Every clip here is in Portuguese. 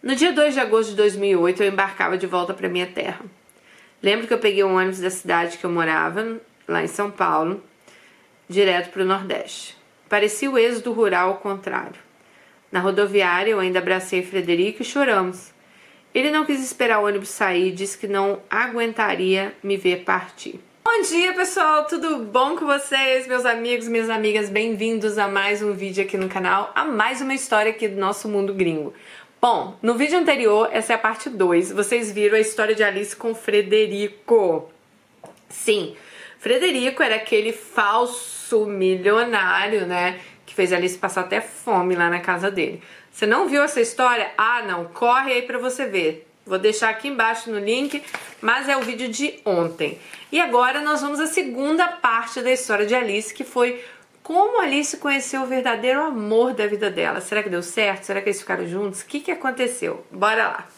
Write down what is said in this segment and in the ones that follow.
No dia 2 de agosto de 2008, eu embarcava de volta para minha terra. Lembro que eu peguei um ônibus da cidade que eu morava, lá em São Paulo, direto para o Nordeste. Parecia o êxodo rural ao contrário. Na rodoviária, eu ainda abracei Frederico e choramos. Ele não quis esperar o ônibus sair e disse que não aguentaria me ver partir. Bom dia, pessoal! Tudo bom com vocês, meus amigos, minhas amigas? Bem-vindos a mais um vídeo aqui no canal, a mais uma história aqui do nosso mundo gringo. Bom, no vídeo anterior, essa é a parte 2, vocês viram a história de Alice com Frederico. Sim, Frederico era aquele falso milionário, né? Que fez Alice passar até fome lá na casa dele. Você não viu essa história? Ah, não, corre aí pra você ver. Vou deixar aqui embaixo no link, mas é o vídeo de ontem. E agora nós vamos à segunda parte da história de Alice, que foi como Alice conheceu o verdadeiro amor da vida dela. Será que deu certo? Será que eles ficaram juntos? O que, que aconteceu? Bora lá.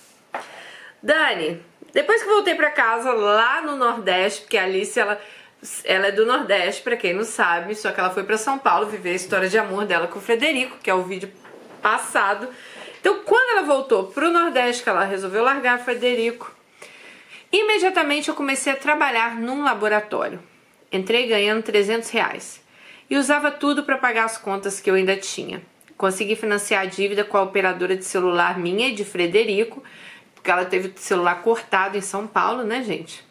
Dani, depois que voltei para casa lá no Nordeste, porque a Alice ela, ela é do Nordeste, para quem não sabe, só que ela foi para São Paulo viver a história de amor dela com o Frederico, que é o vídeo passado. Então, quando ela voltou pro Nordeste, que ela resolveu largar Frederico, imediatamente eu comecei a trabalhar num laboratório. Entrei ganhando 300 reais e usava tudo para pagar as contas que eu ainda tinha. Consegui financiar a dívida com a operadora de celular minha e de Frederico, porque ela teve o celular cortado em São Paulo, né, gente?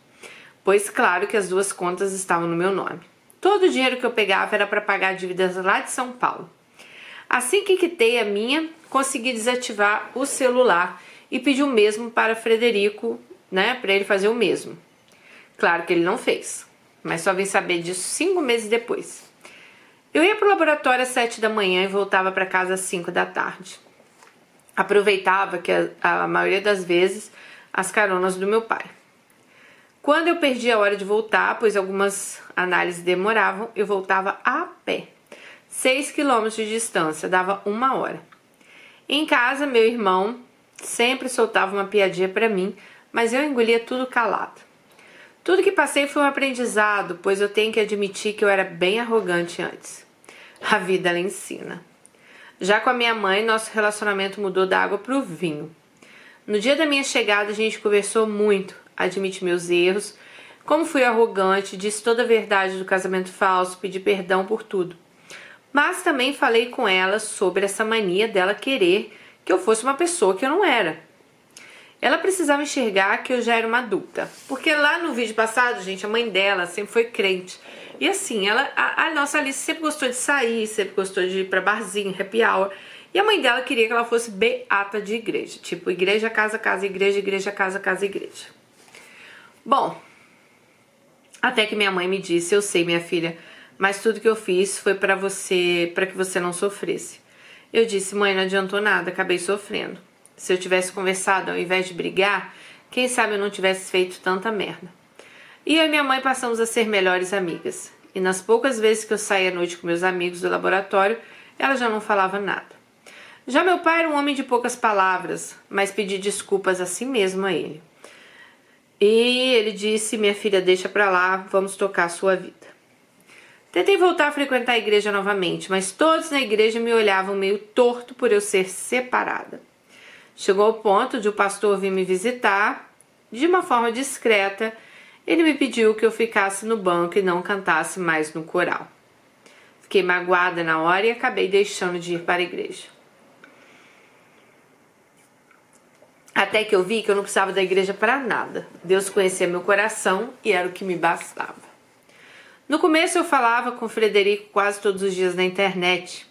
Pois claro que as duas contas estavam no meu nome. Todo o dinheiro que eu pegava era para pagar dívidas lá de São Paulo. Assim que quitei a minha, consegui desativar o celular e pedi o mesmo para Frederico, né, para ele fazer o mesmo. Claro que ele não fez, mas só vim saber disso cinco meses depois. Eu ia para o laboratório às sete da manhã e voltava para casa às cinco da tarde. Aproveitava que a, a maioria das vezes as caronas do meu pai. Quando eu perdi a hora de voltar, pois algumas análises demoravam, eu voltava a pé. 6 quilômetros de distância, dava uma hora. Em casa, meu irmão sempre soltava uma piadinha para mim, mas eu engolia tudo calado. Tudo que passei foi um aprendizado, pois eu tenho que admitir que eu era bem arrogante antes. A vida ela ensina. Já com a minha mãe, nosso relacionamento mudou da água para o vinho. No dia da minha chegada, a gente conversou muito, admite meus erros, como fui arrogante, disse toda a verdade do casamento falso, pedi perdão por tudo. Mas também falei com ela sobre essa mania dela querer que eu fosse uma pessoa que eu não era. Ela precisava enxergar que eu já era uma adulta. Porque lá no vídeo passado, gente, a mãe dela sempre foi crente. E assim, ela, a, a nossa Alice sempre gostou de sair, sempre gostou de ir pra barzinho, happy hour. E a mãe dela queria que ela fosse beata de igreja. Tipo, igreja, casa, casa, igreja, igreja, casa, casa, igreja. Bom, até que minha mãe me disse: Eu sei, minha filha, mas tudo que eu fiz foi para você, para que você não sofresse. Eu disse, mãe, não adiantou nada, acabei sofrendo. Se eu tivesse conversado ao invés de brigar, quem sabe eu não tivesse feito tanta merda. E eu e minha mãe passamos a ser melhores amigas. E nas poucas vezes que eu saía à noite com meus amigos do laboratório, ela já não falava nada. Já meu pai era um homem de poucas palavras, mas pedi desculpas a si mesmo a ele. E ele disse: Minha filha, deixa pra lá, vamos tocar a sua vida. Tentei voltar a frequentar a igreja novamente, mas todos na igreja me olhavam meio torto por eu ser separada. Chegou ao ponto de o pastor vir me visitar de uma forma discreta. Ele me pediu que eu ficasse no banco e não cantasse mais no coral. Fiquei magoada na hora e acabei deixando de ir para a igreja. Até que eu vi que eu não precisava da igreja para nada. Deus conhecia meu coração e era o que me bastava. No começo eu falava com o Frederico quase todos os dias na internet.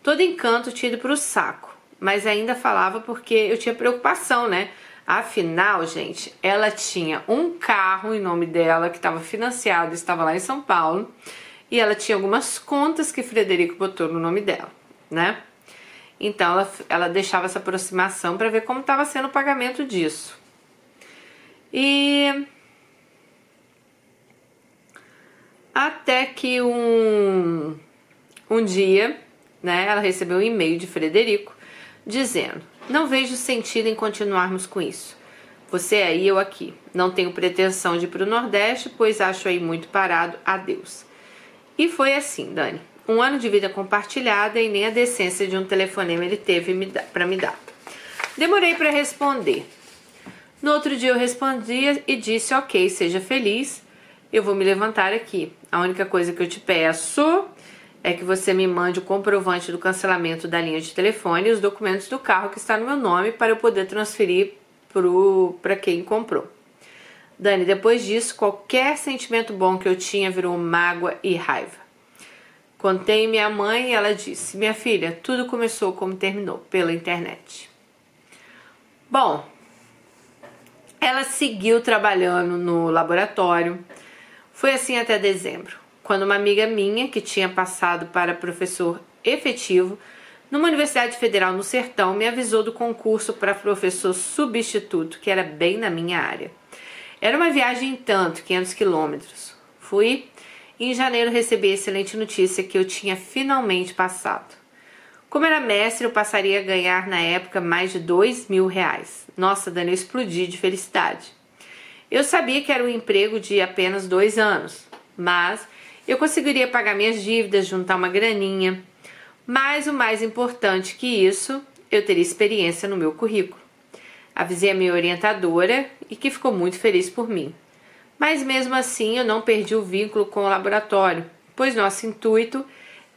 Todo encanto tinha ido para o saco, mas ainda falava porque eu tinha preocupação, né? Afinal, gente, ela tinha um carro em nome dela que estava financiado, estava lá em São Paulo, e ela tinha algumas contas que Frederico botou no nome dela, né? Então ela, ela deixava essa aproximação para ver como estava sendo o pagamento disso. E Até que um, um dia, né, ela recebeu um e-mail de Frederico dizendo: Não vejo sentido em continuarmos com isso. Você é aí, eu aqui. Não tenho pretensão de ir para o Nordeste, pois acho aí muito parado. Adeus. E foi assim, Dani. Um ano de vida compartilhada e nem a decência de um telefonema ele teve para me dar. Demorei para responder. No outro dia eu respondi e disse: Ok, seja feliz, eu vou me levantar aqui. A única coisa que eu te peço é que você me mande o comprovante do cancelamento da linha de telefone e os documentos do carro que está no meu nome para eu poder transferir para quem comprou. Dani, depois disso, qualquer sentimento bom que eu tinha virou mágoa e raiva. Contei minha mãe e ela disse: Minha filha, tudo começou como terminou, pela internet. Bom, ela seguiu trabalhando no laboratório. Foi assim até dezembro, quando uma amiga minha, que tinha passado para professor efetivo numa universidade federal no Sertão, me avisou do concurso para professor substituto, que era bem na minha área. Era uma viagem em tanto, 500 quilômetros. Fui em janeiro recebi a excelente notícia que eu tinha finalmente passado. Como era mestre, eu passaria a ganhar na época mais de dois mil reais. Nossa, Dani, eu explodi de felicidade. Eu sabia que era um emprego de apenas dois anos, mas eu conseguiria pagar minhas dívidas, juntar uma graninha. Mas o mais importante que isso, eu teria experiência no meu currículo. Avisei a minha orientadora e que ficou muito feliz por mim. Mas mesmo assim eu não perdi o vínculo com o laboratório, pois nosso intuito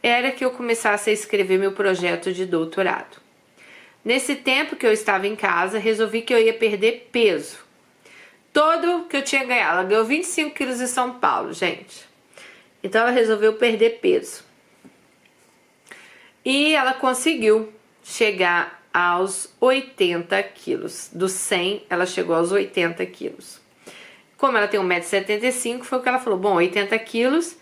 era que eu começasse a escrever meu projeto de doutorado. Nesse tempo que eu estava em casa, resolvi que eu ia perder peso. Todo que eu tinha ganhado. Ela ganhou 25 quilos em São Paulo, gente. Então ela resolveu perder peso. E ela conseguiu chegar aos 80 quilos. Do 100, ela chegou aos 80 quilos. Como ela tem 1,75m, foi o que ela falou: bom, 80 quilos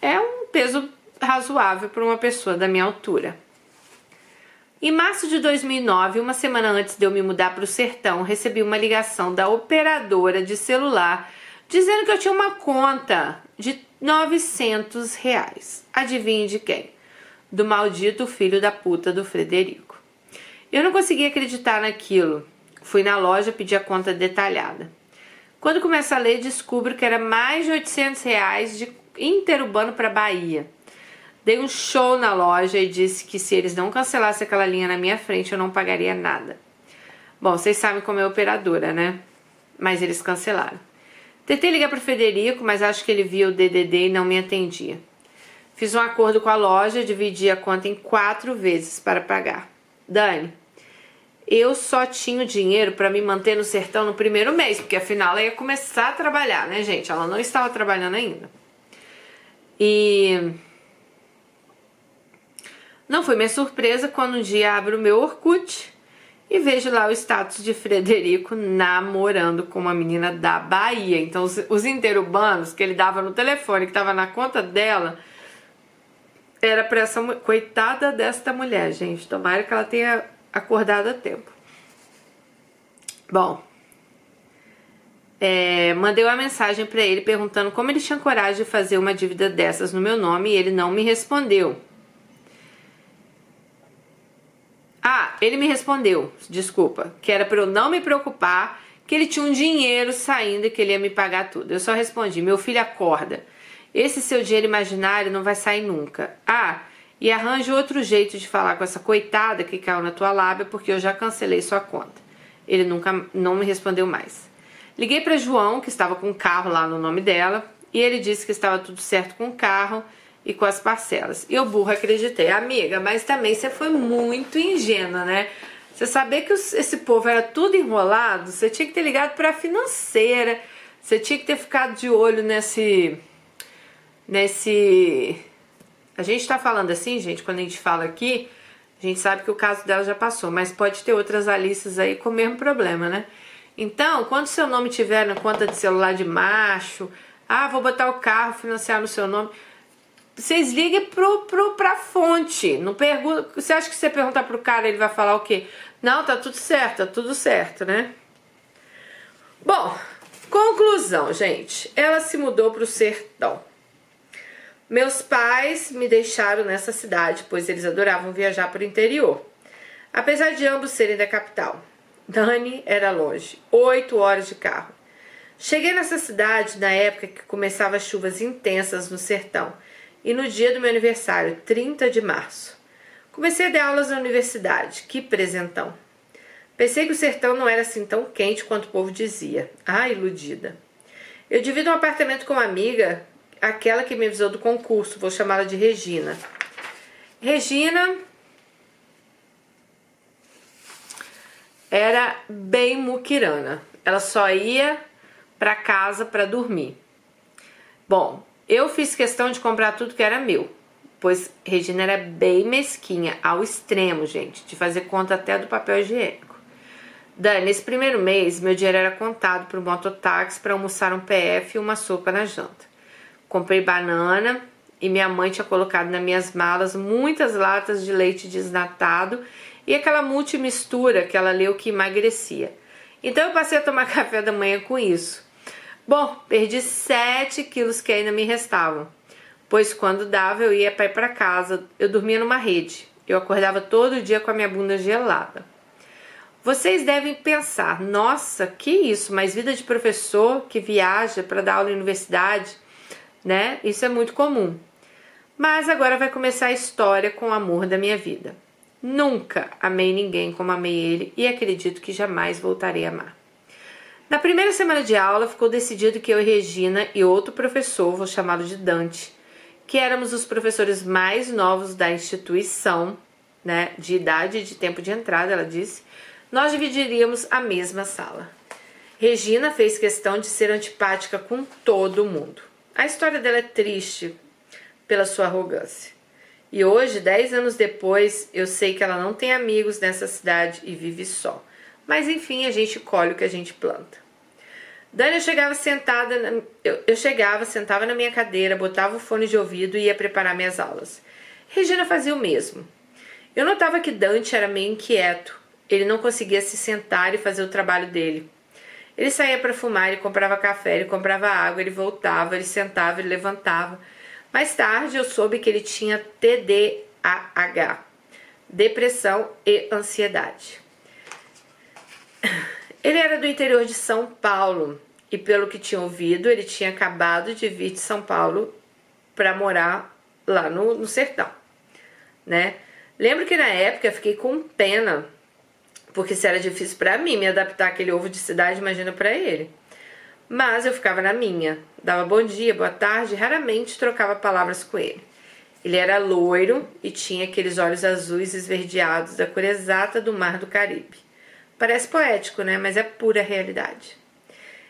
é um peso razoável para uma pessoa da minha altura. Em março de 2009, uma semana antes de eu me mudar para o sertão, recebi uma ligação da operadora de celular dizendo que eu tinha uma conta de 900 reais. Adivinhe de quem? Do maldito filho da puta do Frederico. Eu não consegui acreditar naquilo. Fui na loja pedir a conta detalhada. Quando começo a ler, descubro que era mais de 800 reais de interurbano para Bahia. Dei um show na loja e disse que se eles não cancelassem aquela linha na minha frente, eu não pagaria nada. Bom, vocês sabem como é operadora, né? Mas eles cancelaram. Tentei ligar para Federico, mas acho que ele via o DDD e não me atendia. Fiz um acordo com a loja, dividi a conta em quatro vezes para pagar. Dani, eu só tinha o dinheiro para me manter no sertão no primeiro mês, porque afinal ela ia começar a trabalhar, né, gente? Ela não estava trabalhando ainda. E não foi minha surpresa quando um dia abro o meu Orkut e vejo lá o status de Frederico namorando com uma menina da Bahia. Então, os, os interurbanos que ele dava no telefone, que estava na conta dela, era para essa coitada desta mulher, gente. Tomara que ela tenha acordado a tempo. Bom, é, mandei uma mensagem para ele perguntando como ele tinha coragem de fazer uma dívida dessas no meu nome e ele não me respondeu. Ah, ele me respondeu, desculpa, que era para eu não me preocupar, que ele tinha um dinheiro saindo e que ele ia me pagar tudo. Eu só respondi: meu filho acorda. Esse seu dinheiro imaginário não vai sair nunca. Ah, e arranje outro jeito de falar com essa coitada que caiu na tua lábia porque eu já cancelei sua conta. Ele nunca não me respondeu mais. Liguei para João, que estava com o carro lá no nome dela, e ele disse que estava tudo certo com o carro e com as parcelas. E eu burro acreditei, amiga, mas também você foi muito ingênua, né? Você saber que esse povo era tudo enrolado, você tinha que ter ligado para a financeira, você tinha que ter ficado de olho nesse nesse a gente está falando assim, gente, quando a gente fala aqui, a gente sabe que o caso dela já passou, mas pode ter outras Alices aí com o mesmo problema, né? Então, quando seu nome tiver na conta de celular de macho, ah, vou botar o carro, financiar no seu nome, vocês liguem pro, pro, pra fonte. Não pergunta. Você acha que você perguntar pro cara, ele vai falar o quê? Não, tá tudo certo, tá tudo certo, né? Bom, conclusão, gente. Ela se mudou pro sertão. Meus pais me deixaram nessa cidade, pois eles adoravam viajar para o interior. Apesar de ambos serem da capital, Dani era longe, oito horas de carro. Cheguei nessa cidade na época que começavam as chuvas intensas no sertão e no dia do meu aniversário, 30 de março. Comecei a dar aulas na universidade, que presentão. Pensei que o sertão não era assim tão quente quanto o povo dizia. Ah, iludida. Eu divido um apartamento com uma amiga, aquela que me avisou do concurso, vou chamá-la de Regina. Regina era bem muquirana. Ela só ia para casa para dormir. Bom, eu fiz questão de comprar tudo que era meu, pois Regina era bem mesquinha, ao extremo, gente, de fazer conta até do papel higiênico. Dani, nesse primeiro mês, meu dinheiro era contado para o mototáxi para almoçar um PF e uma sopa na janta. Comprei banana e minha mãe tinha colocado nas minhas malas muitas latas de leite desnatado e aquela multimistura que ela leu que emagrecia. Então eu passei a tomar café da manhã com isso. Bom, perdi 7 quilos que ainda me restavam, pois quando dava eu ia para para casa, eu dormia numa rede. Eu acordava todo dia com a minha bunda gelada. Vocês devem pensar, nossa, que isso, mas vida de professor que viaja para dar aula em universidade, né? Isso é muito comum. Mas agora vai começar a história com o amor da minha vida. Nunca amei ninguém como amei ele e acredito que jamais voltarei a amar. Na primeira semana de aula, ficou decidido que eu e Regina e outro professor, vou chamá-lo de Dante, que éramos os professores mais novos da instituição, né, de idade e de tempo de entrada, ela disse, nós dividiríamos a mesma sala. Regina fez questão de ser antipática com todo mundo. A história dela é triste pela sua arrogância. E hoje, dez anos depois, eu sei que ela não tem amigos nessa cidade e vive só. Mas enfim, a gente colhe o que a gente planta. Dani, eu chegava sentada, na, eu, eu chegava, sentava na minha cadeira, botava o fone de ouvido e ia preparar minhas aulas. Regina fazia o mesmo. Eu notava que Dante era meio inquieto. Ele não conseguia se sentar e fazer o trabalho dele. Ele saía para fumar, ele comprava café, ele comprava água, ele voltava, ele sentava, ele levantava. Mais tarde eu soube que ele tinha TDAH, depressão e ansiedade. Ele era do interior de São Paulo e, pelo que tinha ouvido, ele tinha acabado de vir de São Paulo para morar lá no, no sertão, né? Lembro que na época eu fiquei com pena, porque se era difícil para mim me adaptar àquele ovo de cidade, imagina para ele. Mas eu ficava na minha, dava bom dia, boa tarde, raramente trocava palavras com ele. Ele era loiro e tinha aqueles olhos azuis esverdeados da cor exata do mar do Caribe. Parece poético, né? Mas é pura realidade.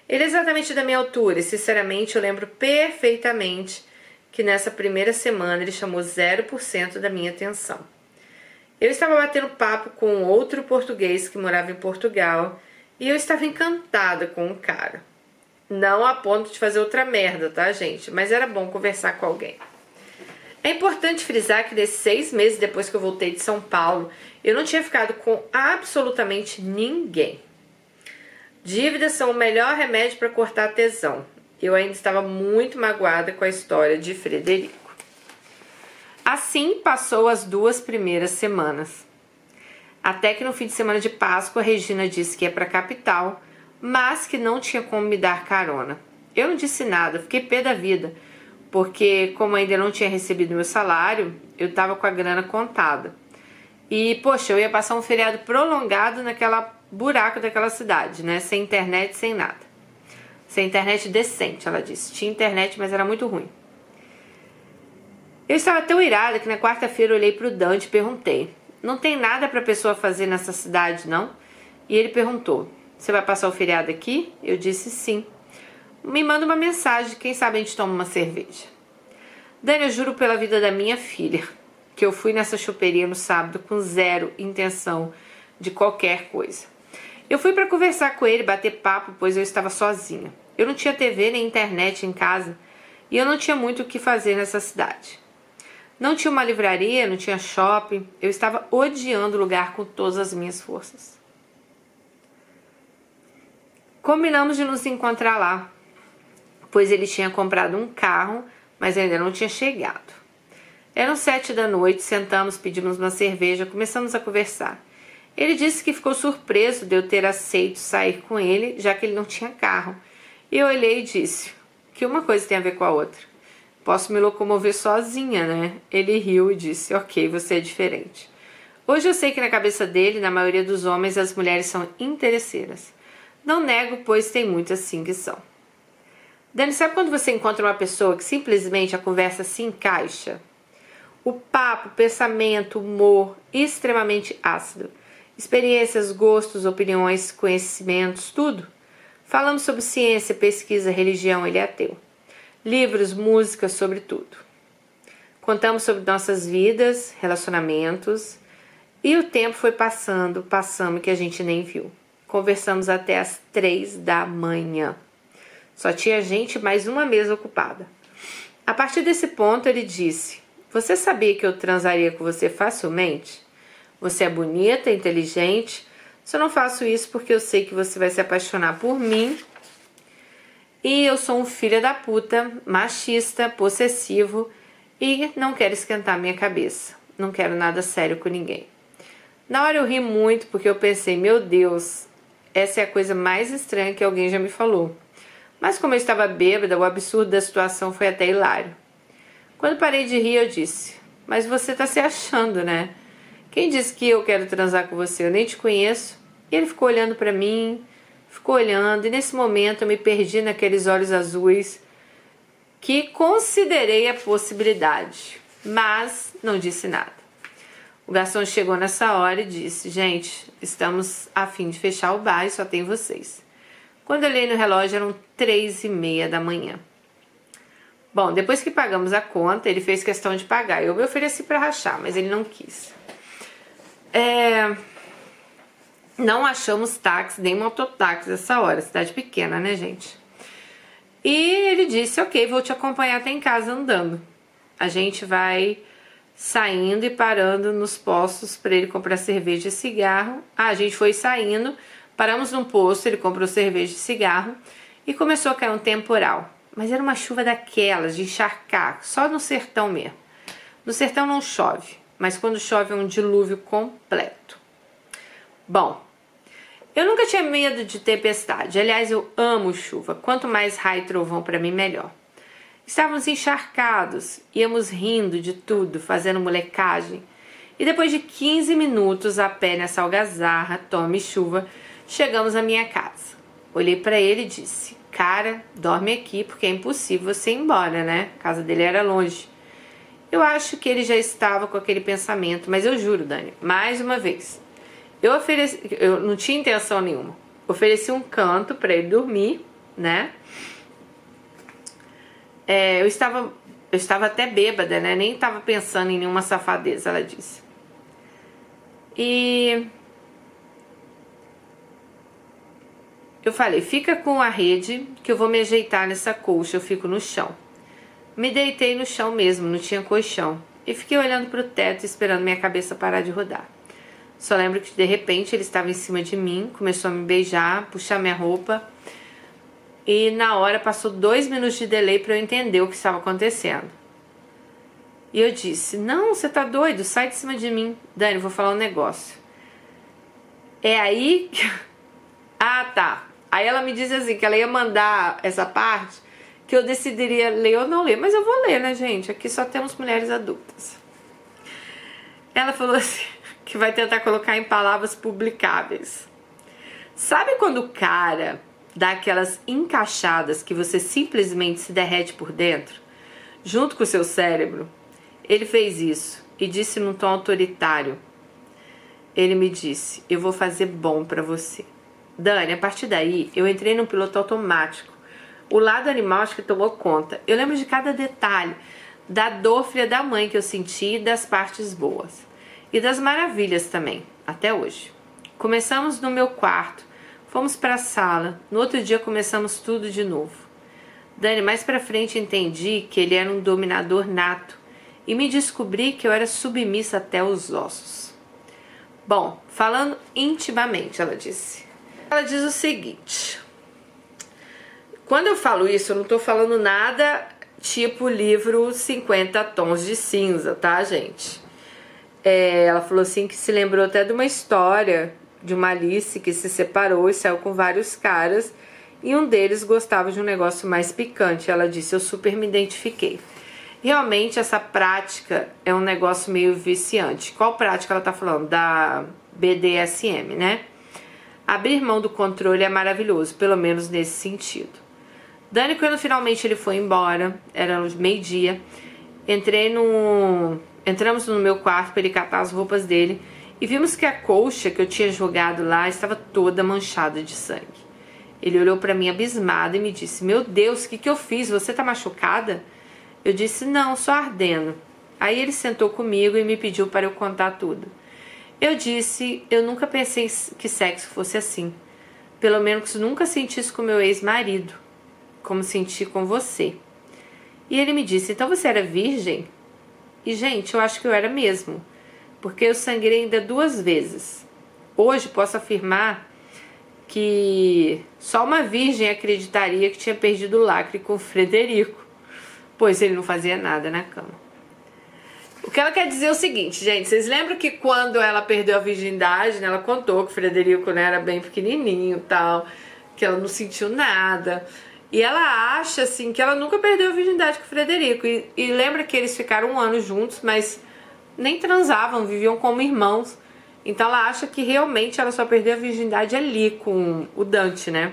Ele é exatamente da minha altura e, sinceramente, eu lembro perfeitamente que nessa primeira semana ele chamou 0% da minha atenção. Eu estava batendo papo com outro português que morava em Portugal e eu estava encantada com o cara. Não a ponto de fazer outra merda, tá, gente? Mas era bom conversar com alguém. É importante frisar que nesses seis meses depois que eu voltei de São Paulo, eu não tinha ficado com absolutamente ninguém. Dívidas são o melhor remédio para cortar a tesão. Eu ainda estava muito magoada com a história de Frederico. Assim passou as duas primeiras semanas. Até que no fim de semana de Páscoa, Regina disse que ia para a capital mas que não tinha como me dar carona. Eu não disse nada, fiquei pé da vida, porque como ainda não tinha recebido meu salário, eu estava com a grana contada. E, poxa, eu ia passar um feriado prolongado naquela buraco daquela cidade, né? Sem internet, sem nada. Sem internet decente, ela disse. Tinha internet, mas era muito ruim. Eu estava tão irada que na quarta-feira olhei para o Dante e perguntei: Não tem nada para pessoa fazer nessa cidade, não? E ele perguntou: você vai passar o feriado aqui? Eu disse sim. Me manda uma mensagem, quem sabe a gente toma uma cerveja. Dani, eu juro pela vida da minha filha que eu fui nessa choperia no sábado com zero intenção de qualquer coisa. Eu fui para conversar com ele, bater papo, pois eu estava sozinha. Eu não tinha TV nem internet em casa e eu não tinha muito o que fazer nessa cidade. Não tinha uma livraria, não tinha shopping, eu estava odiando o lugar com todas as minhas forças. Combinamos de nos encontrar lá, pois ele tinha comprado um carro, mas ainda não tinha chegado. Eram sete da noite, sentamos, pedimos uma cerveja, começamos a conversar. Ele disse que ficou surpreso de eu ter aceito sair com ele, já que ele não tinha carro. E eu olhei e disse que uma coisa tem a ver com a outra. Posso me locomover sozinha, né? Ele riu e disse: Ok, você é diferente. Hoje eu sei que na cabeça dele, na maioria dos homens, as mulheres são interesseiras. Não nego, pois tem muitas sim que são. Dani, sabe quando você encontra uma pessoa que simplesmente a conversa se encaixa? O papo, pensamento, humor extremamente ácido. Experiências, gostos, opiniões, conhecimentos, tudo. Falamos sobre ciência, pesquisa, religião, ele é ateu. Livros, música, sobre tudo. Contamos sobre nossas vidas, relacionamentos, e o tempo foi passando, passando que a gente nem viu. Conversamos até as três da manhã. Só tinha gente mais uma mesa ocupada. A partir desse ponto, ele disse: Você sabia que eu transaria com você facilmente? Você é bonita, inteligente. Só não faço isso porque eu sei que você vai se apaixonar por mim. E eu sou um filho da puta, machista, possessivo e não quero esquentar minha cabeça. Não quero nada sério com ninguém. Na hora eu ri muito porque eu pensei, meu Deus, essa é a coisa mais estranha que alguém já me falou. Mas como eu estava bêbada, o absurdo da situação foi até hilário. Quando parei de rir, eu disse: Mas você tá se achando, né? Quem disse que eu quero transar com você? Eu nem te conheço. E ele ficou olhando para mim, ficou olhando, e nesse momento eu me perdi naqueles olhos azuis que considerei a possibilidade, mas não disse nada. O garçom chegou nessa hora e disse: Gente, estamos a fim de fechar o bar e só tem vocês. Quando eu olhei no relógio eram três e meia da manhã. Bom, depois que pagamos a conta, ele fez questão de pagar. Eu me ofereci para rachar, mas ele não quis. É... Não achamos táxi nem mototáxi essa hora, cidade pequena, né, gente? E ele disse: Ok, vou te acompanhar até em casa andando. A gente vai saindo e parando nos postos para ele comprar cerveja e cigarro. Ah, a gente foi saindo, paramos num posto, ele comprou cerveja e cigarro e começou a cair um temporal. Mas era uma chuva daquelas, de encharcar, só no sertão mesmo. No sertão não chove, mas quando chove é um dilúvio completo. Bom, eu nunca tinha medo de tempestade. Aliás, eu amo chuva. Quanto mais raio e trovão para mim, melhor. Estávamos encharcados, íamos rindo de tudo, fazendo molecagem. E depois de 15 minutos a pé nessa algazarra, tome chuva, chegamos à minha casa. Olhei para ele e disse: Cara, dorme aqui porque é impossível você ir embora, né? A casa dele era longe. Eu acho que ele já estava com aquele pensamento, mas eu juro, Dani, mais uma vez, eu ofereci, eu não tinha intenção nenhuma. Ofereci um canto para ele dormir, né? É, eu estava eu estava até bêbada, né? Nem estava pensando em nenhuma safadeza, ela disse. E eu falei: "Fica com a rede que eu vou me ajeitar nessa colcha, eu fico no chão". Me deitei no chão mesmo, não tinha colchão, e fiquei olhando para o teto esperando minha cabeça parar de rodar. Só lembro que de repente ele estava em cima de mim, começou a me beijar, puxar minha roupa e na hora passou dois minutos de delay para eu entender o que estava acontecendo. E eu disse: Não, você tá doido, sai de cima de mim. Dani, vou falar um negócio. É aí que. ah, tá. Aí ela me disse assim: que ela ia mandar essa parte que eu decidiria ler ou não ler. Mas eu vou ler, né, gente? Aqui só temos mulheres adultas. Ela falou assim: que vai tentar colocar em palavras publicáveis. Sabe quando o cara dá aquelas encaixadas que você simplesmente se derrete por dentro, junto com o seu cérebro. Ele fez isso e disse num tom autoritário. Ele me disse: Eu vou fazer bom para você. Dani, a partir daí eu entrei num piloto automático. O lado animal acho que tomou conta. Eu lembro de cada detalhe, da dor da mãe que eu senti das partes boas. E das maravilhas também, até hoje. Começamos no meu quarto, Fomos para a sala. No outro dia começamos tudo de novo. Dani, mais para frente entendi que ele era um dominador nato e me descobri que eu era submissa até os ossos. Bom, falando intimamente, ela disse. Ela diz o seguinte: Quando eu falo isso, eu não estou falando nada tipo livro 50 tons de cinza, tá, gente? É, ela falou assim que se lembrou até de uma história de uma Alice que se separou e saiu com vários caras e um deles gostava de um negócio mais picante. Ela disse: Eu super me identifiquei. Realmente essa prática é um negócio meio viciante. Qual prática ela tá falando? Da BDSM, né? Abrir mão do controle é maravilhoso, pelo menos nesse sentido. Dani, quando finalmente ele foi embora, era meio-dia, entrei no. Entramos no meu quarto para ele catar as roupas dele e vimos que a colcha que eu tinha jogado lá estava toda manchada de sangue. Ele olhou para mim abismado e me disse: Meu Deus, o que, que eu fiz? Você tá machucada? Eu disse: Não, só ardendo. Aí ele sentou comigo e me pediu para eu contar tudo. Eu disse: Eu nunca pensei que sexo fosse assim. Pelo menos nunca senti isso com meu ex-marido, como senti com você. E ele me disse: Então você era virgem? E, gente, eu acho que eu era mesmo porque eu sangrei ainda duas vezes. Hoje posso afirmar que só uma virgem acreditaria que tinha perdido o lacre com o Frederico, pois ele não fazia nada na cama. O que ela quer dizer é o seguinte, gente, vocês lembram que quando ela perdeu a virgindade, né, ela contou que o Frederico né, era bem pequenininho tal, que ela não sentiu nada. E ela acha, assim, que ela nunca perdeu a virgindade com o Frederico. E, e lembra que eles ficaram um ano juntos, mas nem transavam, viviam como irmãos. Então ela acha que realmente ela só perdeu a virgindade ali com o Dante, né?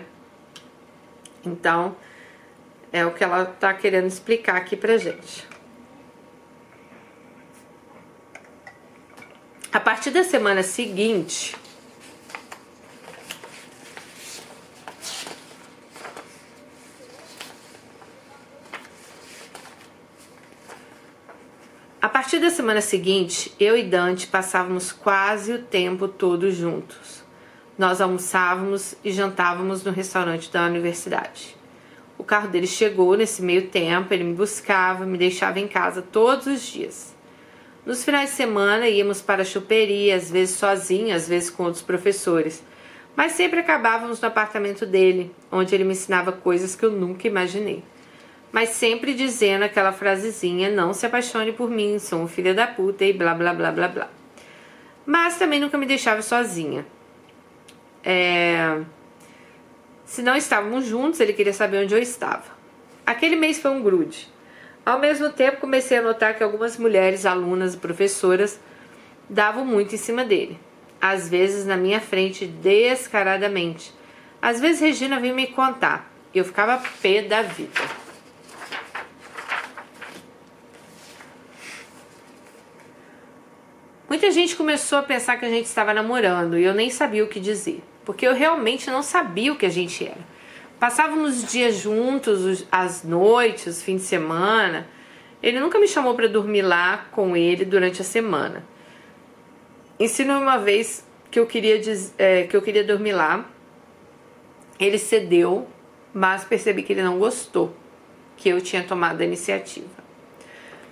Então é o que ela tá querendo explicar aqui pra gente. A partir da semana seguinte, A partir da semana seguinte, eu e Dante passávamos quase o tempo todo juntos. Nós almoçávamos e jantávamos no restaurante da universidade. O carro dele chegou nesse meio tempo, ele me buscava, me deixava em casa todos os dias. Nos finais de semana íamos para a choperia, às vezes sozinho, às vezes com outros professores, mas sempre acabávamos no apartamento dele, onde ele me ensinava coisas que eu nunca imaginei mas sempre dizendo aquela frasezinha: não se apaixone por mim, sou um filho da puta e blá blá blá blá blá. Mas também nunca me deixava sozinha. É... Se não estávamos juntos, ele queria saber onde eu estava. Aquele mês foi um grude. Ao mesmo tempo, comecei a notar que algumas mulheres, alunas e professoras davam muito em cima dele. Às vezes na minha frente, descaradamente. Às vezes Regina vinha me contar. Eu ficava pé da vida. Muita gente começou a pensar que a gente estava namorando e eu nem sabia o que dizer, porque eu realmente não sabia o que a gente era. Passávamos os dias juntos, as noites, os fins de semana. Ele nunca me chamou para dormir lá com ele durante a semana. Ensinou uma vez que eu queria é, que eu queria dormir lá. Ele cedeu, mas percebi que ele não gostou que eu tinha tomado a iniciativa.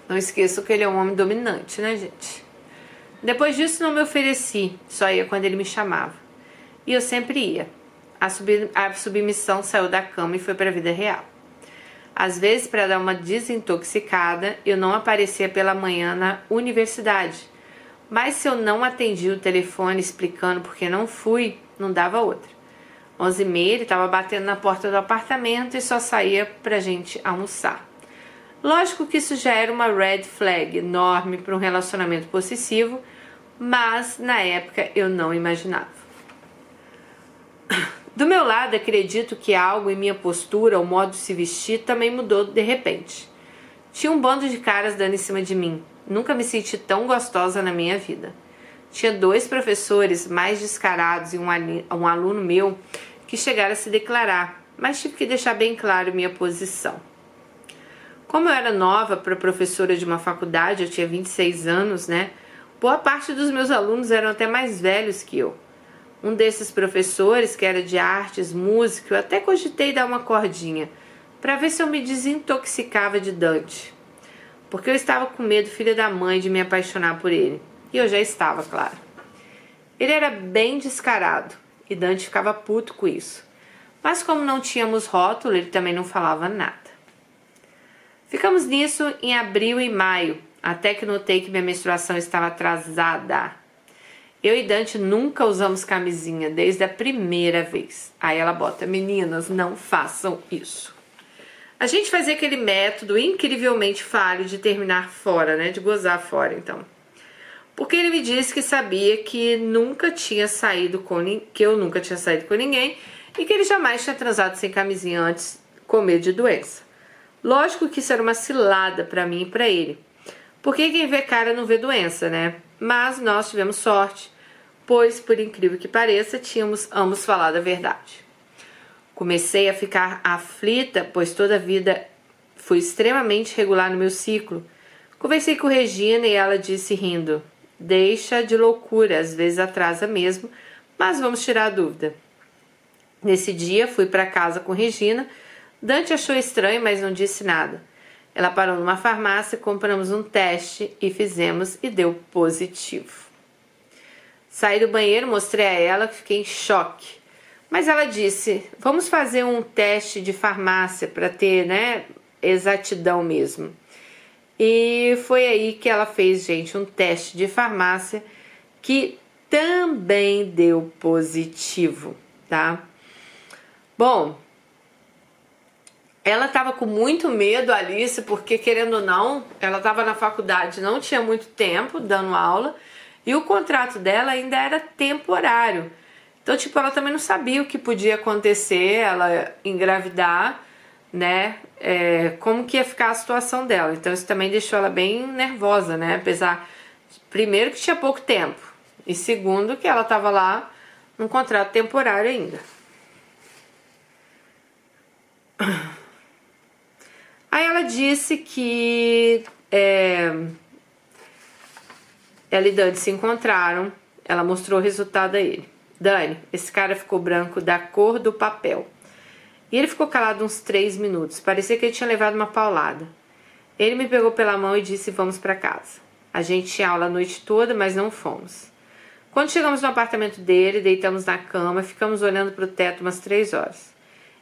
Não esqueço que ele é um homem dominante, né, gente? Depois disso, não me ofereci, só ia quando ele me chamava. E eu sempre ia. A, sub, a submissão saiu da cama e foi para a vida real. Às vezes, para dar uma desintoxicada, eu não aparecia pela manhã na universidade. Mas se eu não atendi o telefone explicando por que não fui, não dava outra. Onze e meia, ele estava batendo na porta do apartamento e só saía para gente almoçar. Lógico que isso já era uma red flag enorme para um relacionamento possessivo, mas na época eu não imaginava. Do meu lado, acredito que algo em minha postura, o modo de se vestir, também mudou de repente. Tinha um bando de caras dando em cima de mim. Nunca me senti tão gostosa na minha vida. Tinha dois professores mais descarados e um aluno meu que chegaram a se declarar, mas tive que deixar bem claro minha posição. Como eu era nova para professora de uma faculdade, eu tinha 26 anos, né? Boa parte dos meus alunos eram até mais velhos que eu. Um desses professores, que era de artes, músico, eu até cogitei dar uma cordinha para ver se eu me desintoxicava de Dante. Porque eu estava com medo, filha da mãe, de me apaixonar por ele. E eu já estava, claro. Ele era bem descarado e Dante ficava puto com isso. Mas como não tínhamos rótulo, ele também não falava nada. Ficamos nisso em abril e maio, até que notei que minha menstruação estava atrasada. Eu e Dante nunca usamos camisinha desde a primeira vez. Aí ela bota: Meninas, não façam isso. A gente fazia aquele método incrivelmente falho de terminar fora, né? De gozar fora, então. Porque ele me disse que sabia que nunca tinha saído com que eu nunca tinha saído com ninguém e que ele jamais tinha transado sem camisinha antes com medo de doença. Lógico que isso era uma cilada para mim e para ele. Porque quem vê cara não vê doença, né? Mas nós tivemos sorte, pois por incrível que pareça, tínhamos ambos falado a verdade. Comecei a ficar aflita, pois toda a vida fui extremamente regular no meu ciclo. Conversei com Regina e ela disse rindo: Deixa de loucura, às vezes atrasa mesmo, mas vamos tirar a dúvida. Nesse dia fui para casa com Regina. Dante achou estranho, mas não disse nada. Ela parou numa farmácia, compramos um teste e fizemos e deu positivo. Saí do banheiro, mostrei a ela, fiquei em choque. Mas ela disse: vamos fazer um teste de farmácia para ter, né, exatidão mesmo. E foi aí que ela fez, gente, um teste de farmácia que também deu positivo, tá? Bom, ela estava com muito medo, Alice, porque querendo ou não, ela estava na faculdade, não tinha muito tempo dando aula e o contrato dela ainda era temporário. Então, tipo, ela também não sabia o que podia acontecer, ela engravidar, né? É, como que ia ficar a situação dela. Então, isso também deixou ela bem nervosa, né? Apesar, primeiro, que tinha pouco tempo, e segundo, que ela estava lá num contrato temporário ainda. Aí ela disse que é, ela e Dani se encontraram, ela mostrou o resultado a ele. Dani, esse cara ficou branco da cor do papel. E ele ficou calado uns três minutos. Parecia que ele tinha levado uma paulada. Ele me pegou pela mão e disse: Vamos para casa. A gente tinha aula a noite toda, mas não fomos. Quando chegamos no apartamento dele, deitamos na cama, ficamos olhando para o teto umas três horas.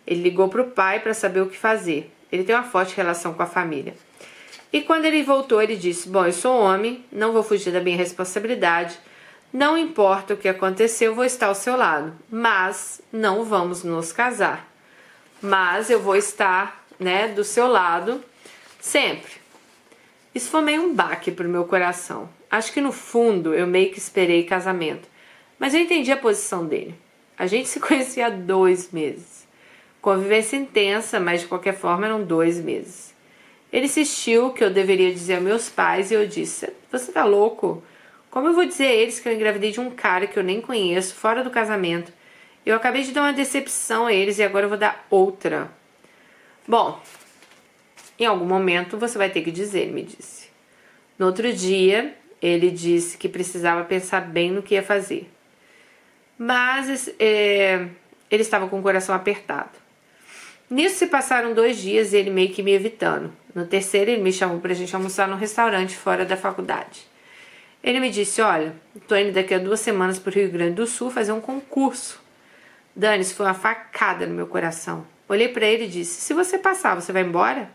Ele ligou para o pai para saber o que fazer. Ele tem uma forte relação com a família. E quando ele voltou, ele disse: Bom, eu sou homem, não vou fugir da minha responsabilidade não importa o que aconteceu, vou estar ao seu lado, mas não vamos nos casar. Mas eu vou estar, né, do seu lado sempre. Isso foi meio um baque pro meu coração. Acho que no fundo eu meio que esperei casamento, mas eu entendi a posição dele. A gente se conhecia há dois meses. Convivência intensa, mas de qualquer forma eram dois meses. Ele insistiu que eu deveria dizer a meus pais e eu disse: Você tá louco? Como eu vou dizer a eles que eu engravidei de um cara que eu nem conheço, fora do casamento? Eu acabei de dar uma decepção a eles e agora eu vou dar outra. Bom, em algum momento você vai ter que dizer, me disse. No outro dia, ele disse que precisava pensar bem no que ia fazer. Mas é, ele estava com o coração apertado. Nisso se passaram dois dias e ele meio que me evitando. No terceiro, ele me chamou para a gente almoçar num restaurante fora da faculdade. Ele me disse: Olha, estou indo daqui a duas semanas para o Rio Grande do Sul fazer um concurso. Dani, isso foi uma facada no meu coração. Olhei para ele e disse: Se você passar, você vai embora?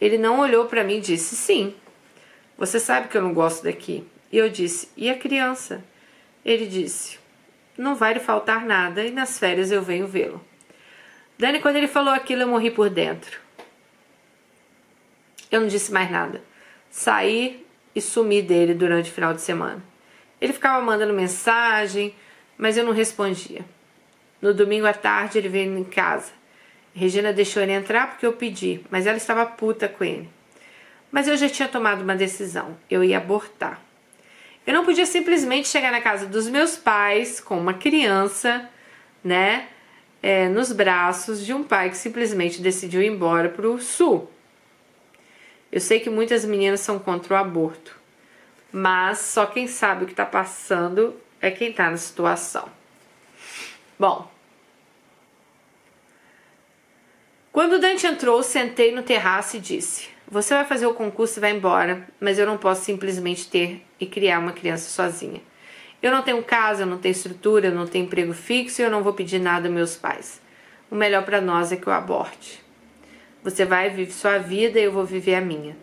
Ele não olhou para mim e disse: Sim. Você sabe que eu não gosto daqui. E eu disse: E a criança? Ele disse: Não vai lhe faltar nada e nas férias eu venho vê-lo. Dani, quando ele falou aquilo, eu morri por dentro. Eu não disse mais nada. Saí e sumi dele durante o final de semana. Ele ficava mandando mensagem, mas eu não respondia. No domingo à tarde ele veio em casa. Regina deixou ele entrar porque eu pedi, mas ela estava puta com ele. Mas eu já tinha tomado uma decisão: eu ia abortar. Eu não podia simplesmente chegar na casa dos meus pais com uma criança, né, é, nos braços de um pai que simplesmente decidiu ir embora para o sul. Eu sei que muitas meninas são contra o aborto, mas só quem sabe o que está passando é quem está na situação. Bom, quando Dante entrou, sentei no terraço e disse: Você vai fazer o concurso e vai embora, mas eu não posso simplesmente ter e criar uma criança sozinha. Eu não tenho casa, eu não tenho estrutura, eu não tenho emprego fixo e eu não vou pedir nada aos meus pais. O melhor para nós é que eu aborte. Você vai viver sua vida e eu vou viver a minha.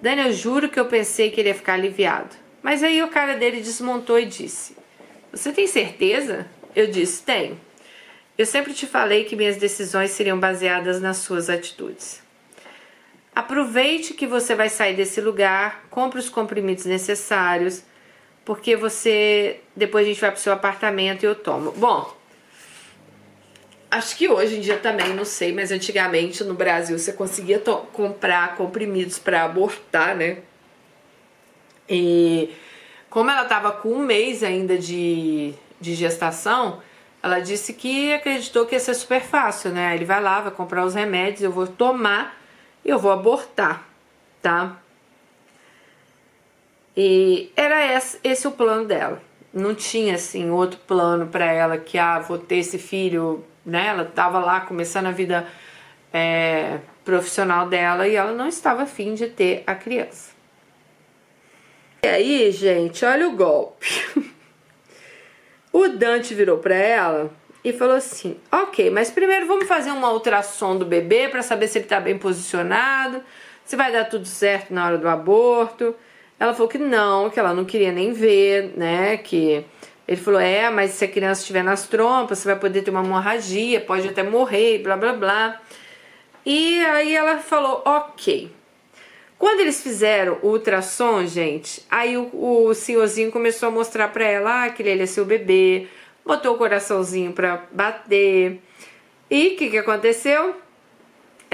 Dani, eu juro que eu pensei que ele ia ficar aliviado. Mas aí o cara dele desmontou e disse: Você tem certeza? Eu disse: Tenho. Eu sempre te falei que minhas decisões seriam baseadas nas suas atitudes. Aproveite que você vai sair desse lugar, compre os comprimidos necessários, porque você depois a gente vai pro seu apartamento e eu tomo. Bom, acho que hoje em dia também, não sei, mas antigamente no Brasil você conseguia comprar comprimidos para abortar, né? E como ela tava com um mês ainda de, de gestação, ela disse que acreditou que ia ser super fácil, né? Ele vai lá, vai comprar os remédios, eu vou tomar e eu vou abortar, tá? E era esse, o plano dela. Não tinha assim outro plano para ela que ah, vou ter esse filho, né? Ela tava lá começando a vida é, profissional dela e ela não estava afim de ter a criança. E aí, gente, olha o golpe. o Dante virou para ela e falou assim: Ok, mas primeiro vamos fazer uma ultrassom do bebê para saber se ele está bem posicionado, se vai dar tudo certo na hora do aborto. Ela falou que não, que ela não queria nem ver, né? Que ele falou: É, mas se a criança estiver nas trompas, você vai poder ter uma hemorragia, pode até morrer, blá blá blá. E aí ela falou: Ok. Quando eles fizeram o ultrassom, gente, aí o, o senhorzinho começou a mostrar para ela ah, que ele ser o bebê botou o coraçãozinho para bater. E o que, que aconteceu?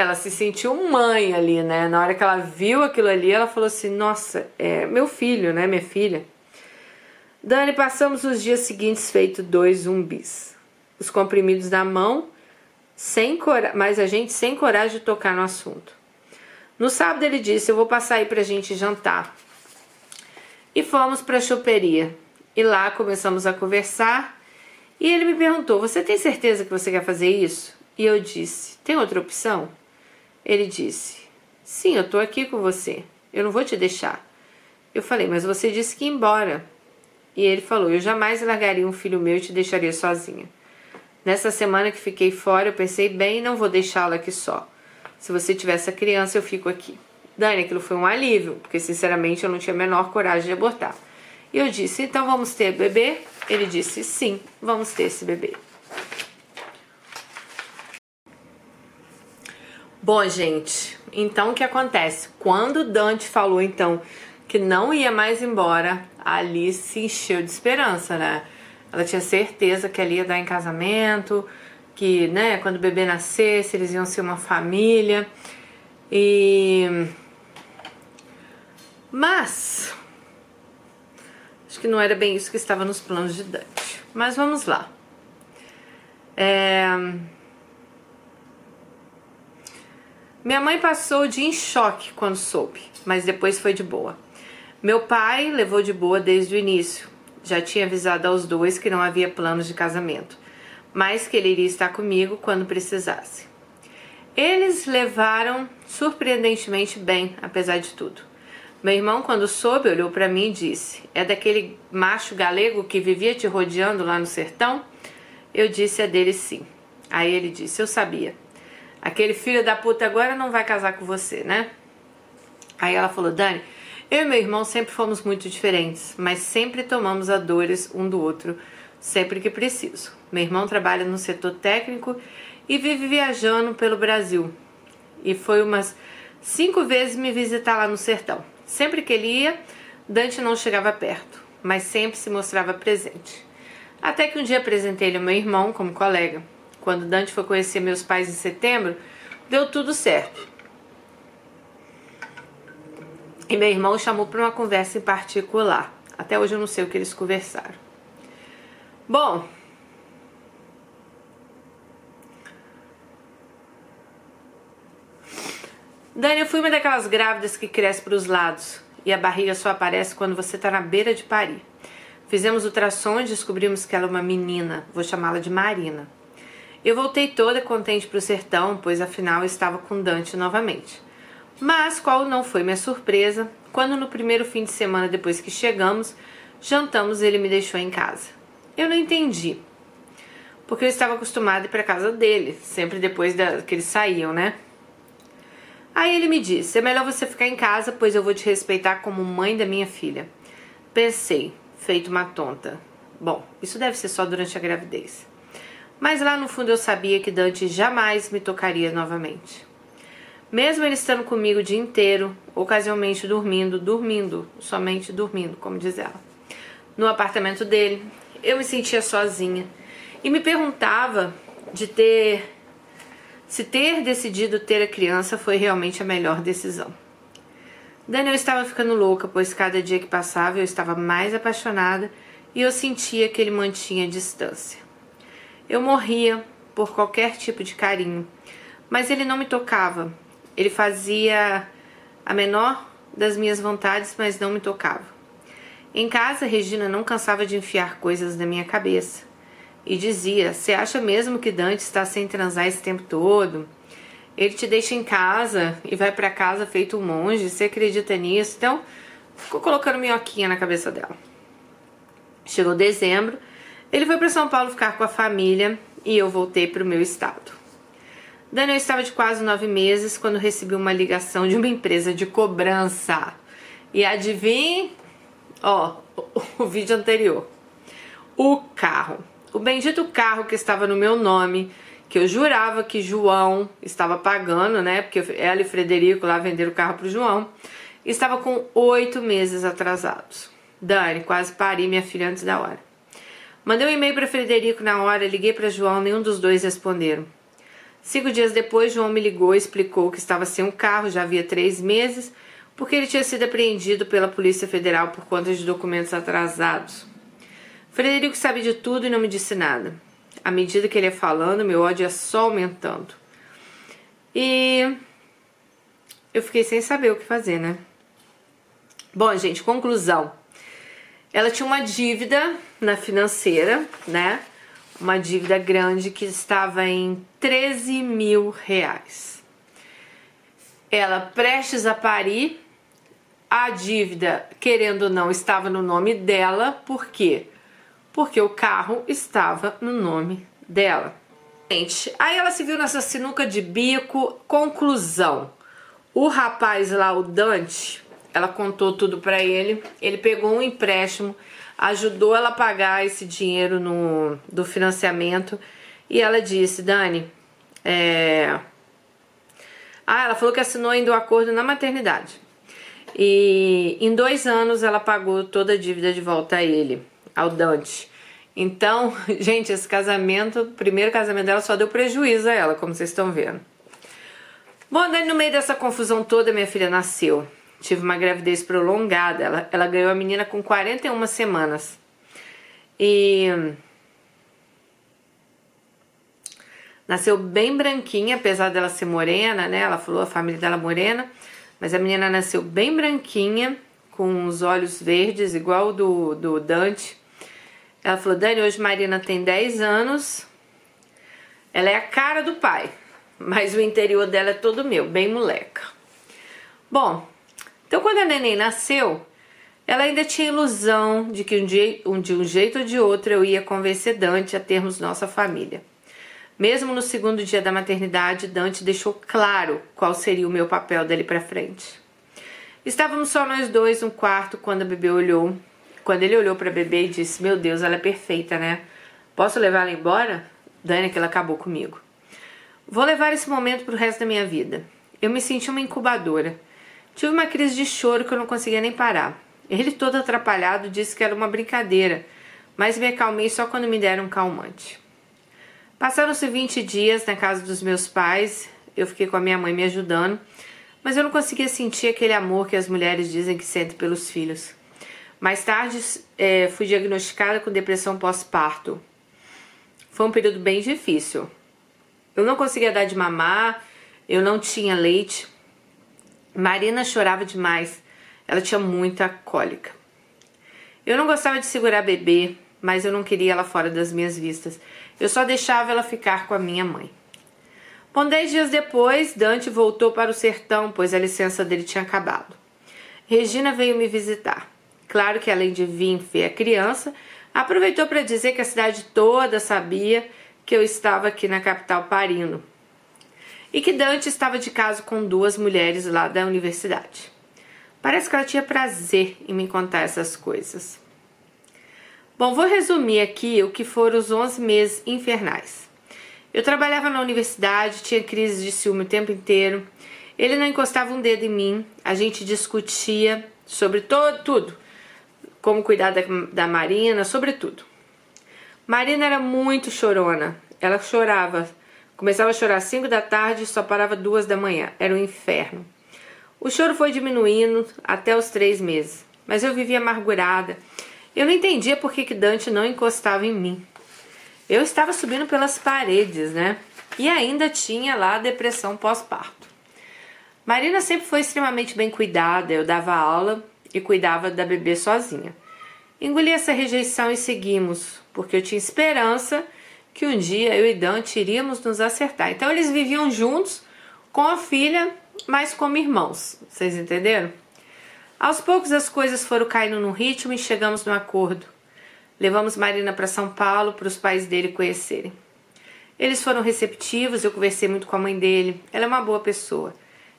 Ela se sentiu mãe ali, né? Na hora que ela viu aquilo ali, ela falou assim: Nossa, é meu filho, né? Minha filha. Dani, passamos os dias seguintes feito dois zumbis. Os comprimidos na mão, sem cora mas a gente sem coragem de tocar no assunto. No sábado ele disse: Eu vou passar aí pra gente jantar. E fomos pra choperia. E lá começamos a conversar e ele me perguntou: Você tem certeza que você quer fazer isso? E eu disse: Tem outra opção? Ele disse: Sim, eu tô aqui com você. Eu não vou te deixar. Eu falei: Mas você disse que ia embora. E ele falou: Eu jamais largaria um filho meu e te deixaria sozinha. Nessa semana que fiquei fora, eu pensei bem não vou deixá-la aqui só. Se você tiver essa criança, eu fico aqui. Dani, aquilo foi um alívio, porque sinceramente eu não tinha a menor coragem de abortar. E eu disse: Então vamos ter bebê? Ele disse: Sim, vamos ter esse bebê. Bom, gente, então o que acontece? Quando Dante falou então que não ia mais embora, Alice se encheu de esperança, né? Ela tinha certeza que ali ia dar em casamento, que, né, quando o bebê nascesse, eles iam ser uma família. E mas Acho que não era bem isso que estava nos planos de Dante. Mas vamos lá. É... Minha mãe passou dia em choque quando soube, mas depois foi de boa. Meu pai levou de boa desde o início. Já tinha avisado aos dois que não havia planos de casamento, mas que ele iria estar comigo quando precisasse. Eles levaram surpreendentemente bem, apesar de tudo. Meu irmão, quando soube, olhou para mim e disse: É daquele macho galego que vivia te rodeando lá no sertão? Eu disse: É dele sim. Aí ele disse: Eu sabia. Aquele filho da puta agora não vai casar com você, né? Aí ela falou: Dani, eu e meu irmão sempre fomos muito diferentes, mas sempre tomamos a dores um do outro, sempre que preciso. Meu irmão trabalha no setor técnico e vive viajando pelo Brasil. E foi umas cinco vezes me visitar lá no sertão. Sempre que ele ia, Dante não chegava perto, mas sempre se mostrava presente. Até que um dia apresentei-lhe ao meu irmão como colega. Quando Dante foi conhecer meus pais em setembro, deu tudo certo. E meu irmão chamou para uma conversa em particular. Até hoje eu não sei o que eles conversaram. Bom, Dani, eu fui uma daquelas grávidas que cresce para os lados e a barriga só aparece quando você está na beira de parir. Fizemos ultrassom e descobrimos que ela é uma menina, vou chamá-la de Marina. Eu voltei toda contente para o sertão, pois afinal estava com Dante novamente. Mas qual não foi minha surpresa quando no primeiro fim de semana depois que chegamos, jantamos e ele me deixou em casa. Eu não entendi, porque eu estava acostumada a ir para casa dele, sempre depois da, que eles saíam, né? Aí ele me disse: É melhor você ficar em casa, pois eu vou te respeitar como mãe da minha filha. Pensei, feito uma tonta. Bom, isso deve ser só durante a gravidez. Mas lá no fundo eu sabia que Dante jamais me tocaria novamente. Mesmo ele estando comigo o dia inteiro, ocasionalmente dormindo, dormindo, somente dormindo, como diz ela, no apartamento dele, eu me sentia sozinha e me perguntava de ter se ter decidido ter a criança foi realmente a melhor decisão. Daniel estava ficando louca, pois cada dia que passava eu estava mais apaixonada e eu sentia que ele mantinha distância. Eu morria por qualquer tipo de carinho, mas ele não me tocava. Ele fazia a menor das minhas vontades, mas não me tocava. Em casa, Regina não cansava de enfiar coisas na minha cabeça e dizia: Você acha mesmo que Dante está sem transar esse tempo todo? Ele te deixa em casa e vai para casa feito um monge. Você acredita nisso? Então, ficou colocando minhoquinha na cabeça dela. Chegou dezembro, ele foi para São Paulo ficar com a família e eu voltei para o meu estado. Daniel estava de quase nove meses quando recebi uma ligação de uma empresa de cobrança. E adivinhe, ó, o, vídeo anterior. O carro, o bendito carro que estava no meu nome, que eu jurava que João estava pagando, né? Porque ela e Frederico lá venderam o carro para o João, estava com oito meses atrasados. Dani, quase pari minha filha antes da hora. Mandei um e-mail para Frederico na hora, liguei para João, nenhum dos dois responderam. Cinco dias depois, João me ligou e explicou que estava sem um carro, já havia três meses, porque ele tinha sido apreendido pela Polícia Federal por conta de documentos atrasados. Frederico sabe de tudo e não me disse nada. À medida que ele ia falando, meu ódio ia só aumentando. E eu fiquei sem saber o que fazer, né? Bom, gente, conclusão. Ela tinha uma dívida na financeira, né? Uma dívida grande que estava em 13 mil reais. Ela prestes a parir, a dívida, querendo ou não, estava no nome dela, por quê? porque o carro estava no nome dela. Gente, aí ela se viu nessa sinuca de bico. Conclusão: o rapaz lá, o Dante, ela contou tudo para ele. Ele pegou um empréstimo, ajudou ela a pagar esse dinheiro no, do financiamento. E ela disse: Dani, é. Ah, ela falou que assinou ainda o acordo na maternidade. E em dois anos ela pagou toda a dívida de volta a ele ao Dante. Então, gente, esse casamento, o primeiro casamento dela só deu prejuízo a ela, como vocês estão vendo. Bom, daí no meio dessa confusão toda, minha filha nasceu. Tive uma gravidez prolongada. Ela, ela ganhou a menina com 41 semanas. E. Nasceu bem branquinha, apesar dela ser morena, né? Ela falou a família dela morena. Mas a menina nasceu bem branquinha, com os olhos verdes, igual do, do Dante. Ela falou: Dani, hoje Marina tem 10 anos. Ela é a cara do pai, mas o interior dela é todo meu, bem moleca. Bom, então quando a neném nasceu, ela ainda tinha ilusão de que um dia, um, de um jeito ou de outro eu ia convencer Dante a termos nossa família. Mesmo no segundo dia da maternidade, Dante deixou claro qual seria o meu papel dali para frente. Estávamos só nós dois no quarto quando a bebê olhou quando ele olhou para a bebê e disse: Meu Deus, ela é perfeita, né? Posso levar ela embora? Dani, que ela acabou comigo. Vou levar esse momento para o resto da minha vida. Eu me senti uma incubadora. Tive uma crise de choro que eu não conseguia nem parar. Ele, todo atrapalhado, disse que era uma brincadeira, mas me acalmei só quando me deram um calmante. Passaram-se 20 dias na casa dos meus pais, eu fiquei com a minha mãe me ajudando, mas eu não conseguia sentir aquele amor que as mulheres dizem que sentem pelos filhos. Mais tarde, é, fui diagnosticada com depressão pós-parto. Foi um período bem difícil. Eu não conseguia dar de mamar, eu não tinha leite. Marina chorava demais, ela tinha muita cólica. Eu não gostava de segurar bebê, mas eu não queria ela fora das minhas vistas. Eu só deixava ela ficar com a minha mãe. Bom, dez dias depois, Dante voltou para o sertão, pois a licença dele tinha acabado. Regina veio me visitar. Claro que além de vir ver a criança, aproveitou para dizer que a cidade toda sabia que eu estava aqui na capital parindo e que Dante estava de caso com duas mulheres lá da universidade. Parece que ela tinha prazer em me contar essas coisas. Bom, vou resumir aqui o que foram os 11 meses infernais. Eu trabalhava na universidade, tinha crises de ciúme o tempo inteiro. Ele não encostava um dedo em mim, a gente discutia sobre todo, tudo, como cuidar da, da Marina, sobre tudo. Marina era muito chorona, ela chorava, começava a chorar às 5 da tarde e só parava duas da manhã, era um inferno. O choro foi diminuindo até os três meses, mas eu vivia amargurada. Eu não entendia por que, que Dante não encostava em mim. Eu estava subindo pelas paredes, né? E ainda tinha lá a depressão pós-parto. Marina sempre foi extremamente bem cuidada, eu dava aula e cuidava da bebê sozinha. Engoli essa rejeição e seguimos, porque eu tinha esperança que um dia eu e Dante iríamos nos acertar. Então eles viviam juntos com a filha, mas como irmãos. Vocês entenderam? Aos poucos as coisas foram caindo no ritmo e chegamos no acordo. Levamos Marina para São Paulo para os pais dele conhecerem. Eles foram receptivos, eu conversei muito com a mãe dele. Ela é uma boa pessoa.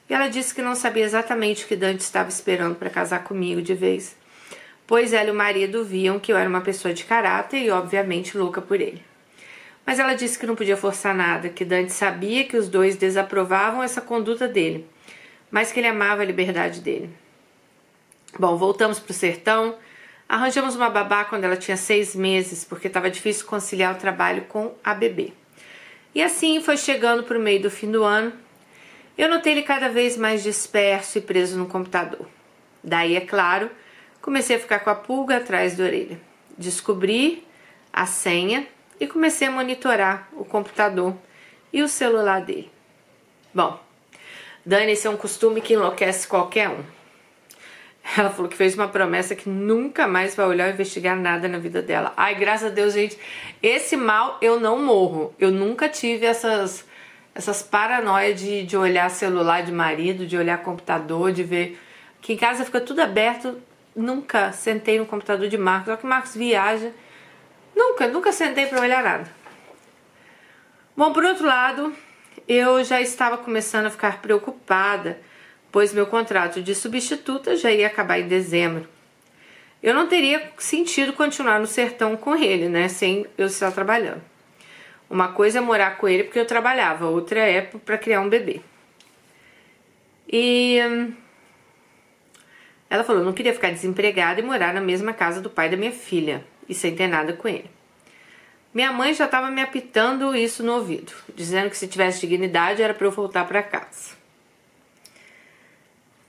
E ela disse que não sabia exatamente o que Dante estava esperando para casar comigo de vez, pois ela e o marido viam que eu era uma pessoa de caráter e, obviamente, louca por ele. Mas ela disse que não podia forçar nada, que Dante sabia que os dois desaprovavam essa conduta dele, mas que ele amava a liberdade dele. Bom, voltamos para o sertão. Arranjamos uma babá quando ela tinha seis meses, porque estava difícil conciliar o trabalho com a bebê. E assim foi chegando para o meio do fim do ano eu notei ele cada vez mais disperso e preso no computador. Daí, é claro, comecei a ficar com a pulga atrás da orelha. Descobri a senha e comecei a monitorar o computador e o celular dele. Bom, Dani, esse é um costume que enlouquece qualquer um. Ela falou que fez uma promessa que nunca mais vai olhar ou investigar nada na vida dela. Ai, graças a Deus, gente, esse mal eu não morro. Eu nunca tive essas essas paranoias de, de olhar celular de marido, de olhar computador, de ver. Que em casa fica tudo aberto. Nunca sentei no computador de Marcos. Só que Marcos viaja. Nunca, nunca sentei para olhar nada. Bom, por outro lado, eu já estava começando a ficar preocupada, pois meu contrato de substituta já ia acabar em dezembro. Eu não teria sentido continuar no sertão com ele, né, sem eu estar trabalhando. Uma coisa é morar com ele porque eu trabalhava, outra é para criar um bebê. E hum, ela falou: não queria ficar desempregada e morar na mesma casa do pai da minha filha e sem ter nada com ele. Minha mãe já estava me apitando isso no ouvido, dizendo que se tivesse dignidade era para eu voltar para casa.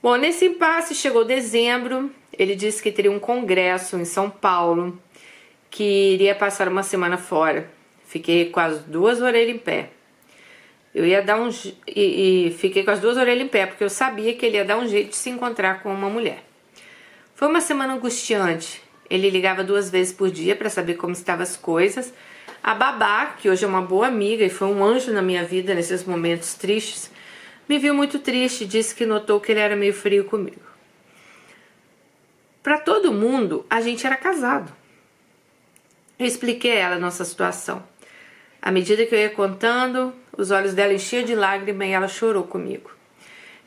Bom, nesse impasse chegou dezembro, ele disse que teria um congresso em São Paulo, que iria passar uma semana fora Fiquei com as duas orelhas em pé. Eu ia dar um. E, e, fiquei com as duas orelhas em pé, porque eu sabia que ele ia dar um jeito de se encontrar com uma mulher. Foi uma semana angustiante. Ele ligava duas vezes por dia para saber como estavam as coisas. A babá, que hoje é uma boa amiga e foi um anjo na minha vida nesses momentos tristes, me viu muito triste e disse que notou que ele era meio frio comigo. Para todo mundo, a gente era casado. Eu expliquei a ela a nossa situação. À medida que eu ia contando, os olhos dela enchiam de lágrimas e ela chorou comigo.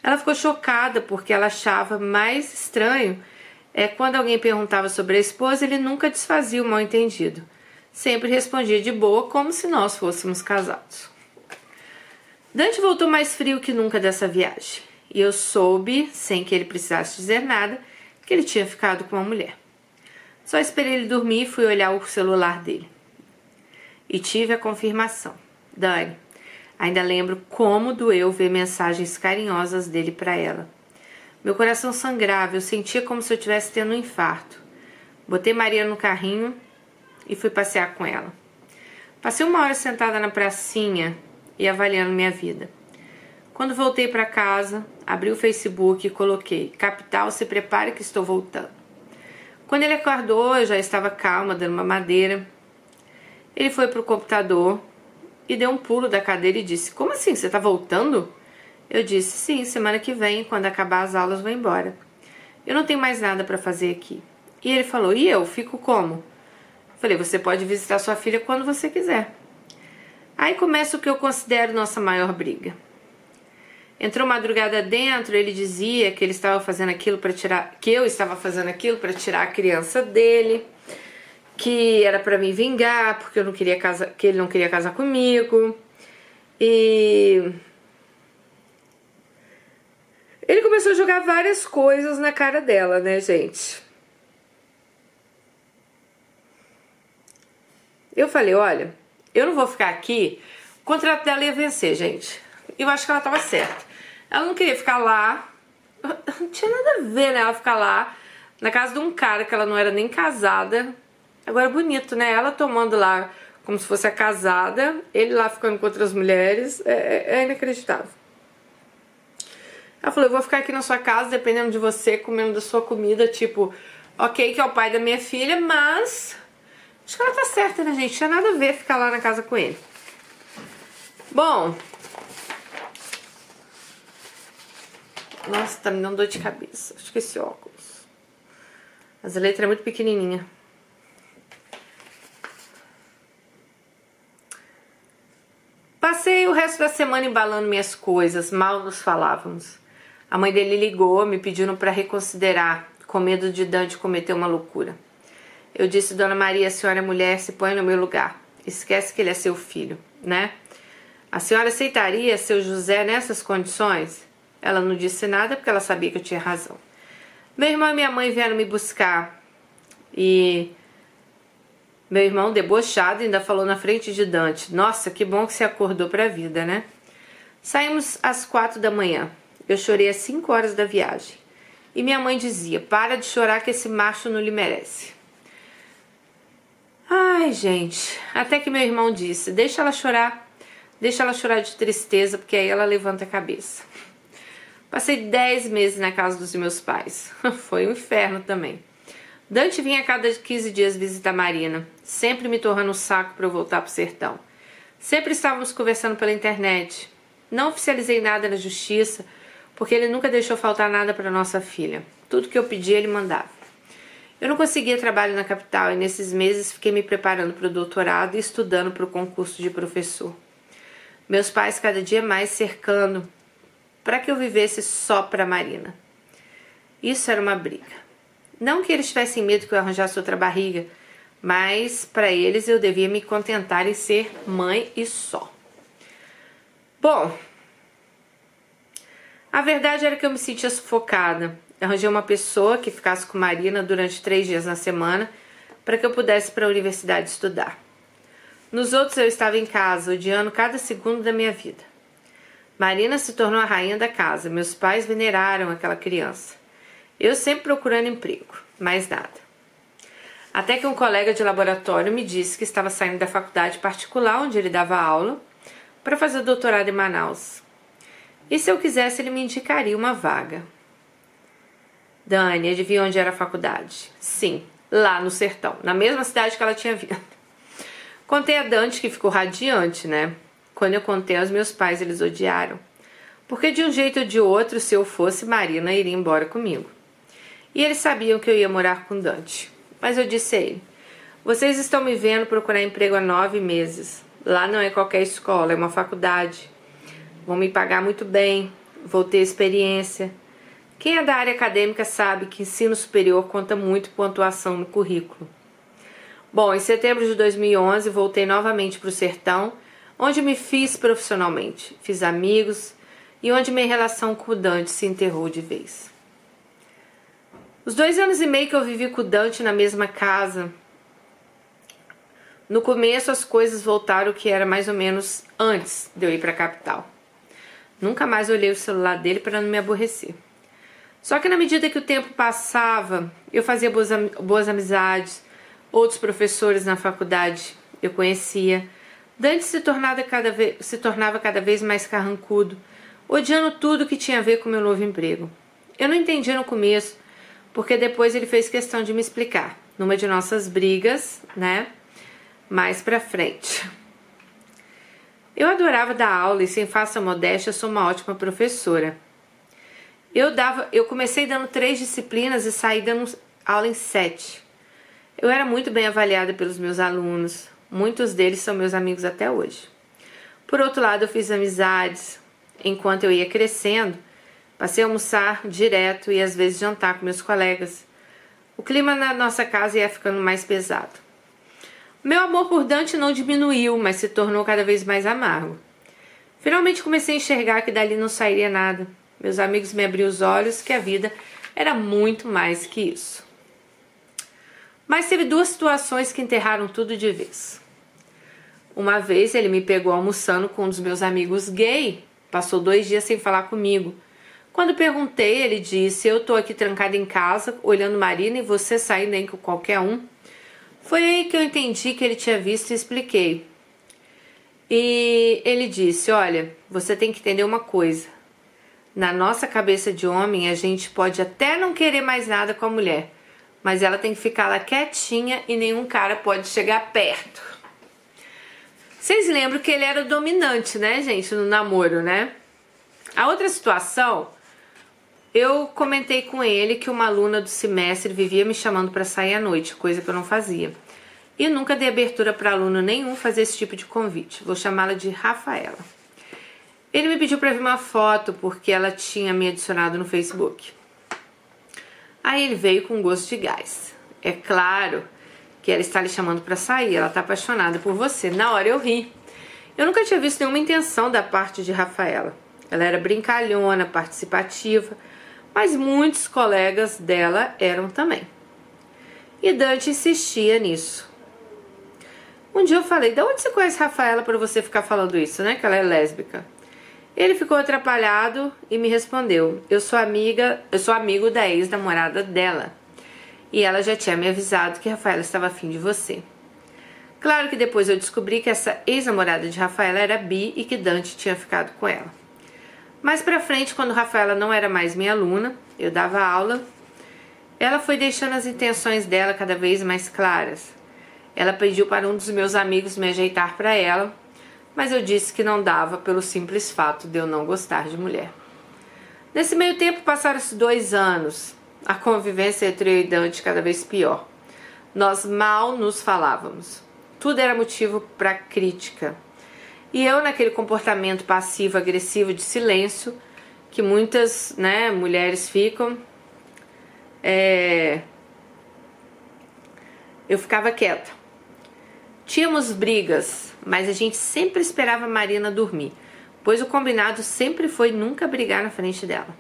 Ela ficou chocada porque ela achava mais estranho é quando alguém perguntava sobre a esposa, ele nunca desfazia o mal entendido. Sempre respondia de boa, como se nós fôssemos casados. Dante voltou mais frio que nunca dessa viagem, e eu soube, sem que ele precisasse dizer nada, que ele tinha ficado com uma mulher. Só esperei ele dormir e fui olhar o celular dele e tive a confirmação. Dani, ainda lembro como doeu ver mensagens carinhosas dele para ela. Meu coração sangrava, eu sentia como se eu estivesse tendo um infarto. Botei Maria no carrinho e fui passear com ela. Passei uma hora sentada na pracinha e avaliando minha vida. Quando voltei para casa, abri o Facebook e coloquei: Capital, se prepare que estou voltando. Quando ele acordou, eu já estava calma, dando uma madeira. Ele foi para o computador e deu um pulo da cadeira e disse: Como assim? Você está voltando? Eu disse: Sim, semana que vem, quando acabar as aulas, vou embora. Eu não tenho mais nada para fazer aqui. E ele falou: E eu? Fico como? Falei: Você pode visitar sua filha quando você quiser. Aí começa o que eu considero nossa maior briga. Entrou madrugada dentro, ele dizia que ele estava fazendo aquilo para tirar, que eu estava fazendo aquilo para tirar a criança dele que era para me vingar, porque eu não queria casar, que ele não queria casar comigo. E Ele começou a jogar várias coisas na cara dela, né, gente? Eu falei, olha, eu não vou ficar aqui. O contrato dela ia vencer, gente. Eu acho que ela tava certa. Ela não queria ficar lá. Não tinha nada a ver, né? Ela ficar lá na casa de um cara que ela não era nem casada. Agora, bonito, né? Ela tomando lá como se fosse a casada, ele lá ficando com outras mulheres. É, é, é inacreditável. Ela falou: Eu vou ficar aqui na sua casa, dependendo de você, comendo da sua comida. Tipo, ok, que é o pai da minha filha, mas Acho que ela tá certa, né, gente? Tinha nada a ver ficar lá na casa com ele. Bom. Nossa, tá me dando dor de cabeça. Acho que esse óculos. Mas a letra é muito pequenininha. Passei o resto da semana embalando minhas coisas, mal nos falávamos. A mãe dele ligou, me pedindo para reconsiderar, com medo de Dante cometer uma loucura. Eu disse, Dona Maria, a senhora é mulher, se põe no meu lugar. Esquece que ele é seu filho, né? A senhora aceitaria seu José nessas condições? Ela não disse nada porque ela sabia que eu tinha razão. Meu irmão e minha mãe vieram me buscar e meu irmão, debochado, ainda falou na frente de Dante: Nossa, que bom que você acordou para a vida, né? Saímos às quatro da manhã. Eu chorei às cinco horas da viagem. E minha mãe dizia: Para de chorar que esse macho não lhe merece. Ai, gente, até que meu irmão disse: Deixa ela chorar, deixa ela chorar de tristeza, porque aí ela levanta a cabeça. Passei 10 meses na casa dos meus pais. Foi um inferno também. Dante vinha a cada 15 dias visitar Marina, sempre me torrando o saco para eu voltar pro sertão. Sempre estávamos conversando pela internet. Não oficializei nada na justiça, porque ele nunca deixou faltar nada para nossa filha. Tudo que eu pedia, ele mandava. Eu não conseguia trabalho na capital e nesses meses fiquei me preparando para o doutorado e estudando para o concurso de professor. Meus pais cada dia mais cercando para que eu vivesse só para Marina. Isso era uma briga. Não que eles tivessem medo que eu arranjasse outra barriga, mas para eles eu devia me contentar em ser mãe e só. Bom, a verdade era que eu me sentia sufocada arranjei uma pessoa que ficasse com Marina durante três dias na semana para que eu pudesse ir para a universidade estudar. Nos outros eu estava em casa, odiando cada segundo da minha vida. Marina se tornou a rainha da casa, meus pais veneraram aquela criança. Eu sempre procurando emprego, mais nada. Até que um colega de laboratório me disse que estava saindo da faculdade particular onde ele dava aula para fazer doutorado em Manaus. E se eu quisesse, ele me indicaria uma vaga. Dani, adivinha onde era a faculdade? Sim, lá no sertão, na mesma cidade que ela tinha vindo. Contei a Dante que ficou radiante, né? Quando eu contei aos meus pais, eles odiaram. Porque de um jeito ou de outro, se eu fosse, Marina iria embora comigo. E eles sabiam que eu ia morar com Dante. Mas eu disse a ele: Vocês estão me vendo procurar emprego há nove meses. Lá não é qualquer escola, é uma faculdade. Vão me pagar muito bem, vou ter experiência. Quem é da área acadêmica sabe que ensino superior conta muito pontuação no currículo. Bom, em setembro de 2011 voltei novamente para o sertão, onde me fiz profissionalmente, fiz amigos e onde minha relação com o Dante se enterrou de vez. Os dois anos e meio que eu vivi com o Dante na mesma casa, no começo as coisas voltaram o que era mais ou menos antes de eu ir para a capital. Nunca mais olhei o celular dele para não me aborrecer. Só que na medida que o tempo passava, eu fazia boas, boas amizades, outros professores na faculdade eu conhecia. Dante se tornava, cada vez, se tornava cada vez mais carrancudo, odiando tudo que tinha a ver com meu novo emprego. Eu não entendia no começo, porque depois ele fez questão de me explicar, numa de nossas brigas, né? Mais pra frente. Eu adorava dar aula e, sem falsa modéstia, sou uma ótima professora. Eu dava, eu comecei dando três disciplinas e saí dando aula em sete. Eu era muito bem avaliada pelos meus alunos, muitos deles são meus amigos até hoje. Por outro lado, eu fiz amizades. Enquanto eu ia crescendo, passei a almoçar direto e às vezes jantar com meus colegas. O clima na nossa casa ia ficando mais pesado. Meu amor por Dante não diminuiu, mas se tornou cada vez mais amargo. Finalmente comecei a enxergar que dali não sairia nada. Meus amigos me abriram os olhos que a vida era muito mais que isso. Mas teve duas situações que enterraram tudo de vez. Uma vez ele me pegou almoçando com um dos meus amigos gay, passou dois dias sem falar comigo. Quando perguntei, ele disse: Eu tô aqui trancada em casa, olhando Marina e você saindo aí com qualquer um. Foi aí que eu entendi que ele tinha visto e expliquei. E ele disse: Olha, você tem que entender uma coisa. Na nossa cabeça de homem, a gente pode até não querer mais nada com a mulher, mas ela tem que ficar lá quietinha e nenhum cara pode chegar perto. Vocês lembram que ele era o dominante, né, gente, no namoro, né? A outra situação, eu comentei com ele que uma aluna do semestre vivia me chamando para sair à noite, coisa que eu não fazia. E nunca dei abertura para aluno nenhum fazer esse tipo de convite. Vou chamá-la de Rafaela. Ele me pediu para ver uma foto porque ela tinha me adicionado no Facebook. Aí ele veio com gosto de gás. É claro que ela está lhe chamando para sair, ela está apaixonada por você. Na hora eu ri. Eu nunca tinha visto nenhuma intenção da parte de Rafaela. Ela era brincalhona, participativa, mas muitos colegas dela eram também. E Dante insistia nisso. Um dia eu falei: "De onde você conhece Rafaela para você ficar falando isso, né? Que ela é lésbica?" Ele ficou atrapalhado e me respondeu: "Eu sou amiga, eu sou amigo da ex-namorada dela. E ela já tinha me avisado que Rafaela estava afim de você." Claro que depois eu descobri que essa ex-namorada de Rafaela era bi e que Dante tinha ficado com ela. Mais pra frente, quando Rafaela não era mais minha aluna, eu dava aula, ela foi deixando as intenções dela cada vez mais claras. Ela pediu para um dos meus amigos me ajeitar para ela mas eu disse que não dava pelo simples fato de eu não gostar de mulher. Nesse meio tempo passaram-se dois anos, a convivência entre eu e Dante cada vez pior. Nós mal nos falávamos. Tudo era motivo para crítica. E eu, naquele comportamento passivo-agressivo de silêncio, que muitas né, mulheres ficam, é... eu ficava quieta. Tínhamos brigas, mas a gente sempre esperava a Marina dormir, pois o combinado sempre foi nunca brigar na frente dela.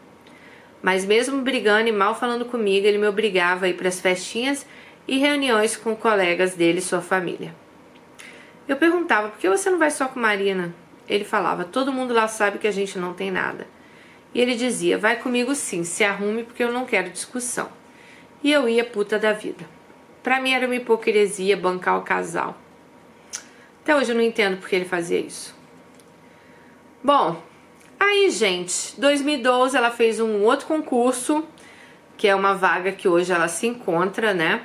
Mas mesmo brigando e mal falando comigo, ele me obrigava a ir para as festinhas e reuniões com colegas dele e sua família. Eu perguntava, por que você não vai só com Marina? Ele falava, todo mundo lá sabe que a gente não tem nada. E ele dizia, vai comigo sim, se arrume porque eu não quero discussão. E eu ia puta da vida. Para mim era uma hipocrisia bancar o casal. Até hoje eu não entendo porque ele fazia isso. Bom, aí, gente, 2012 ela fez um outro concurso, que é uma vaga que hoje ela se encontra, né?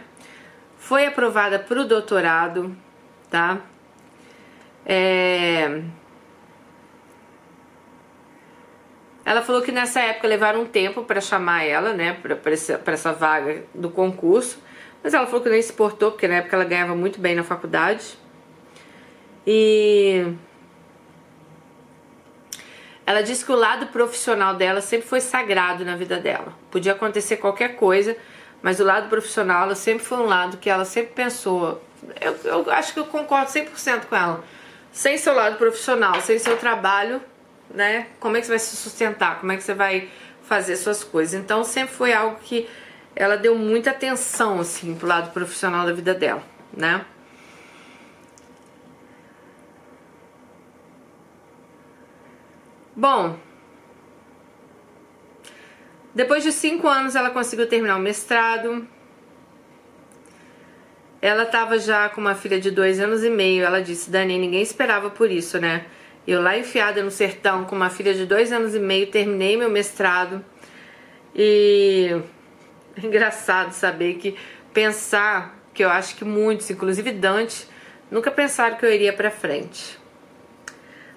Foi aprovada para o doutorado, tá? É... Ela falou que nessa época levaram um tempo para chamar ela, né, para essa, essa vaga do concurso, mas ela falou que nem se portou, porque na época ela ganhava muito bem na faculdade. E ela disse que o lado profissional dela sempre foi sagrado na vida dela. Podia acontecer qualquer coisa, mas o lado profissional ela sempre foi um lado que ela sempre pensou. Eu, eu acho que eu concordo 100% com ela. Sem seu lado profissional, sem seu trabalho, né? Como é que você vai se sustentar? Como é que você vai fazer suas coisas? Então sempre foi algo que ela deu muita atenção assim pro lado profissional da vida dela, né? Bom, depois de cinco anos ela conseguiu terminar o mestrado. Ela estava já com uma filha de dois anos e meio. Ela disse: Dani, ninguém esperava por isso, né? Eu lá enfiada no sertão com uma filha de dois anos e meio, terminei meu mestrado. E é engraçado saber que pensar que eu acho que muitos, inclusive Dante, nunca pensaram que eu iria para frente.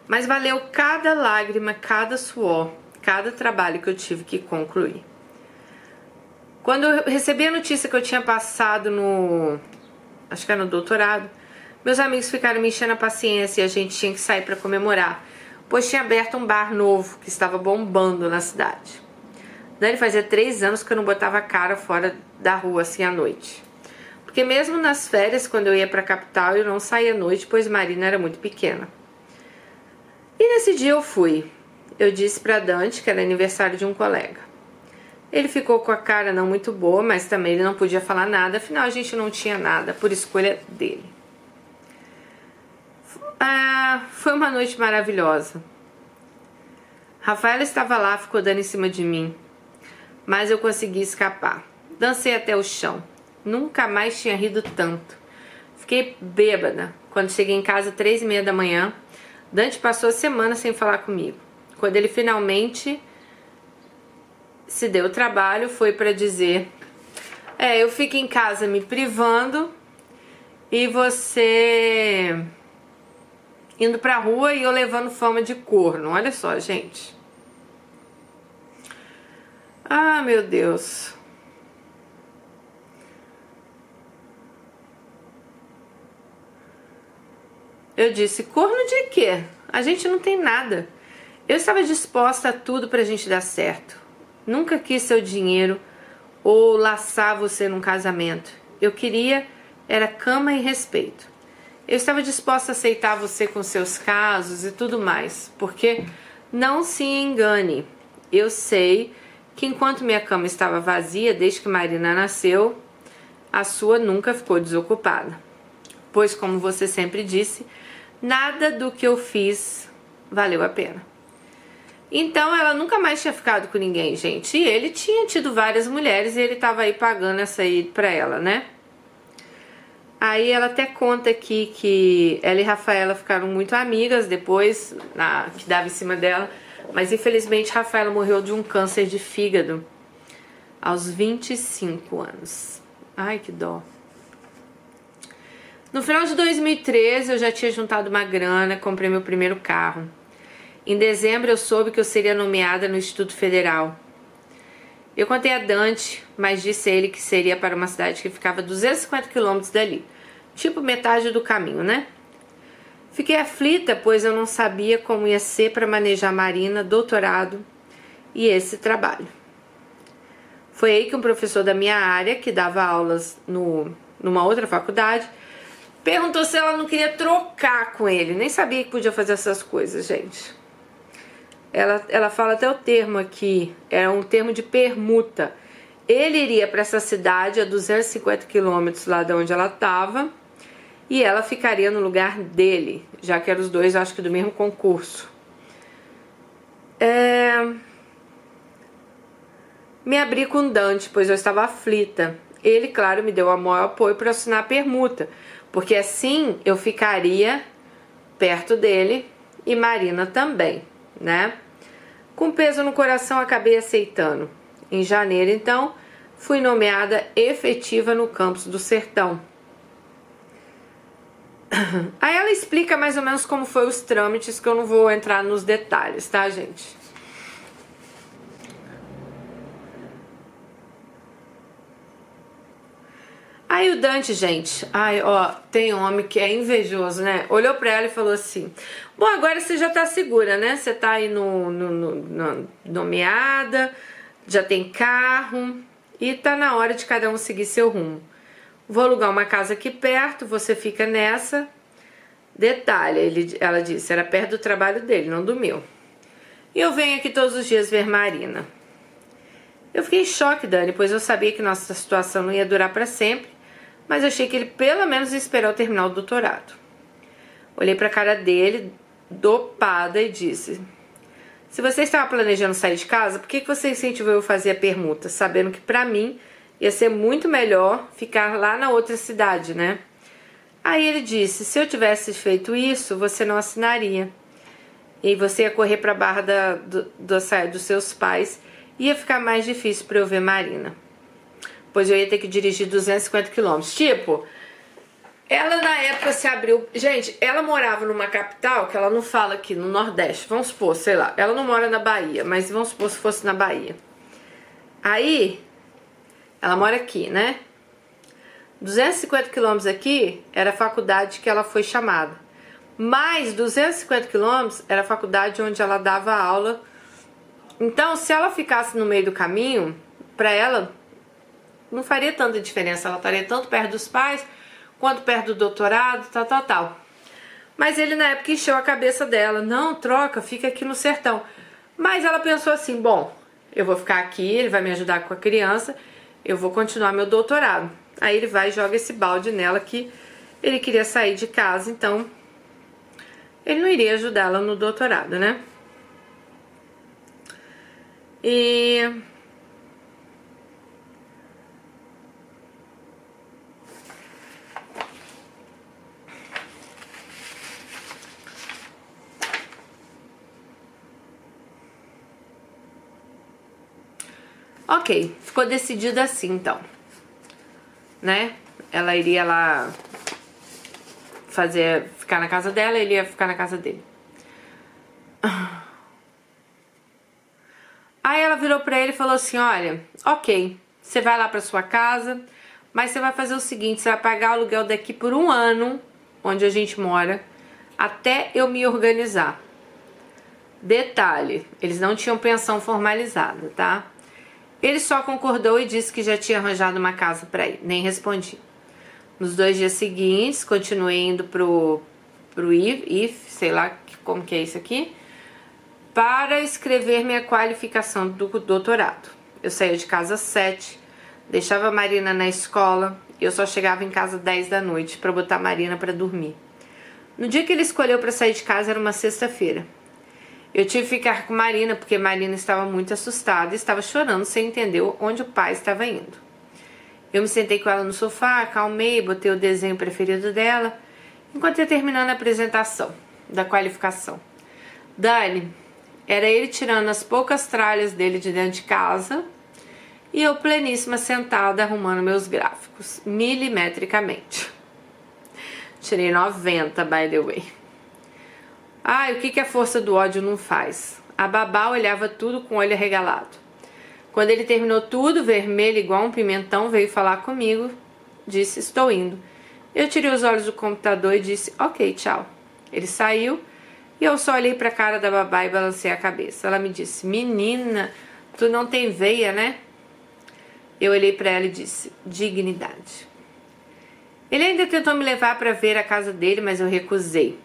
Mas valeu cada lágrima, cada suor, cada trabalho que eu tive que concluir. Quando eu recebi a notícia que eu tinha passado no. Acho que era no doutorado, meus amigos ficaram me enchendo a paciência e a gente tinha que sair para comemorar, pois tinha aberto um bar novo que estava bombando na cidade. Dani fazia três anos que eu não botava a cara fora da rua assim à noite. Porque mesmo nas férias, quando eu ia para a capital, eu não saía à noite, pois Marina era muito pequena. E nesse dia eu fui. eu disse para Dante que era aniversário de um colega. Ele ficou com a cara não muito boa, mas também ele não podia falar nada, afinal a gente não tinha nada por escolha dele. Ah, foi uma noite maravilhosa. Rafaela estava lá, ficou dando em cima de mim, mas eu consegui escapar. Dancei até o chão. Nunca mais tinha rido tanto. Fiquei bêbada quando cheguei em casa três e meia da manhã. Dante passou a semana sem falar comigo. Quando ele finalmente se deu trabalho, foi para dizer: É, eu fico em casa me privando e você indo pra rua e eu levando fama de corno. Olha só, gente. Ah, meu Deus. Eu disse: corno de quê? A gente não tem nada. Eu estava disposta a tudo para a gente dar certo. Nunca quis seu dinheiro ou laçar você num casamento. Eu queria era cama e respeito. Eu estava disposta a aceitar você com seus casos e tudo mais, porque não se engane. Eu sei que enquanto minha cama estava vazia desde que Marina nasceu, a sua nunca ficou desocupada. Pois, como você sempre disse, nada do que eu fiz valeu a pena. Então ela nunca mais tinha ficado com ninguém, gente. E ele tinha tido várias mulheres e ele estava aí pagando essa aí pra ela, né? Aí ela até conta aqui que ela e Rafaela ficaram muito amigas depois, na, que dava em cima dela. Mas infelizmente Rafaela morreu de um câncer de fígado aos 25 anos. Ai, que dó. No final de 2013 eu já tinha juntado uma grana, comprei meu primeiro carro. Em dezembro eu soube que eu seria nomeada no Instituto Federal. Eu contei a Dante, mas disse a ele que seria para uma cidade que ficava 250 quilômetros dali, tipo metade do caminho, né? Fiquei aflita, pois eu não sabia como ia ser para manejar marina, doutorado e esse trabalho. Foi aí que um professor da minha área, que dava aulas no, numa outra faculdade, perguntou se ela não queria trocar com ele. Nem sabia que podia fazer essas coisas, gente ela, ela fala até o termo aqui, é um termo de permuta. Ele iria para essa cidade a 250 quilômetros lá de onde ela estava e ela ficaria no lugar dele, já que eram os dois, acho que do mesmo concurso. É... Me abri com Dante, pois eu estava aflita. Ele, claro, me deu o maior apoio para assinar a permuta, porque assim eu ficaria perto dele e Marina também, né? Com peso no coração, acabei aceitando. Em janeiro, então, fui nomeada efetiva no campus do Sertão. Aí ela explica mais ou menos como foi os trâmites, que eu não vou entrar nos detalhes, tá, gente? Aí o Dante, gente, ai, ó, tem homem que é invejoso, né? Olhou pra ela e falou assim: Bom, agora você já tá segura, né? Você tá aí no, no, no, no nomeada, já tem carro e tá na hora de cada um seguir seu rumo. Vou alugar uma casa aqui perto, você fica nessa. Detalhe, ele, ela disse, era perto do trabalho dele, não do meu. E eu venho aqui todos os dias ver Marina. Eu fiquei em choque, Dani, pois eu sabia que nossa situação não ia durar para sempre mas achei que ele pelo menos ia esperar eu terminar o doutorado. Olhei para a cara dele, dopada, e disse: Se você estava planejando sair de casa, por que, que você incentivou eu fazer a permuta, sabendo que para mim ia ser muito melhor ficar lá na outra cidade, né? Aí ele disse: Se eu tivesse feito isso, você não assinaria. E você ia correr para a barra da, do, do, dos seus pais. Ia ficar mais difícil para eu ver Marina pois eu ia ter que dirigir 250 quilômetros. Tipo, ela na época se abriu. Gente, ela morava numa capital que ela não fala aqui no Nordeste. Vamos supor, sei lá. Ela não mora na Bahia, mas vamos supor se fosse na Bahia. Aí, ela mora aqui, né? 250 quilômetros aqui era a faculdade que ela foi chamada. Mais 250 quilômetros era a faculdade onde ela dava aula. Então, se ela ficasse no meio do caminho, para ela não faria tanta diferença. Ela estaria tanto perto dos pais quanto perto do doutorado, tal, tal, tal. Mas ele na época encheu a cabeça dela. Não, troca, fica aqui no sertão. Mas ela pensou assim: bom, eu vou ficar aqui, ele vai me ajudar com a criança, eu vou continuar meu doutorado. Aí ele vai e joga esse balde nela que ele queria sair de casa, então ele não iria ajudá-la no doutorado, né? E Ok, ficou decidido assim então, né? Ela iria lá fazer, ficar na casa dela, ele ia ficar na casa dele. Aí ela virou pra ele e falou assim: Olha, ok, você vai lá pra sua casa, mas você vai fazer o seguinte: você vai pagar o aluguel daqui por um ano, onde a gente mora, até eu me organizar. Detalhe: eles não tinham pensão formalizada, tá? Ele só concordou e disse que já tinha arranjado uma casa para ir, nem respondi. Nos dois dias seguintes, continuei indo pro, pro IF, IF, sei lá como que é isso aqui, para escrever minha qualificação do doutorado. Eu saía de casa às sete, deixava a Marina na escola e eu só chegava em casa às 10 da noite para botar a Marina para dormir. No dia que ele escolheu para sair de casa era uma sexta-feira. Eu tive que ficar com Marina porque Marina estava muito assustada e estava chorando sem entender onde o pai estava indo. Eu me sentei com ela no sofá, acalmei, botei o desenho preferido dela, enquanto ia terminando a apresentação da qualificação. Dani, era ele tirando as poucas tralhas dele de dentro de casa e eu pleníssima sentada arrumando meus gráficos, milimetricamente. Tirei 90, by the way. Ah, o que, que a força do ódio não faz? A babá olhava tudo com o olho arregalado. Quando ele terminou tudo, vermelho igual um pimentão, veio falar comigo. Disse: Estou indo. Eu tirei os olhos do computador e disse: Ok, tchau. Ele saiu e eu só olhei para a cara da babá e balancei a cabeça. Ela me disse: Menina, tu não tem veia, né? Eu olhei para ela e disse: Dignidade. Ele ainda tentou me levar para ver a casa dele, mas eu recusei.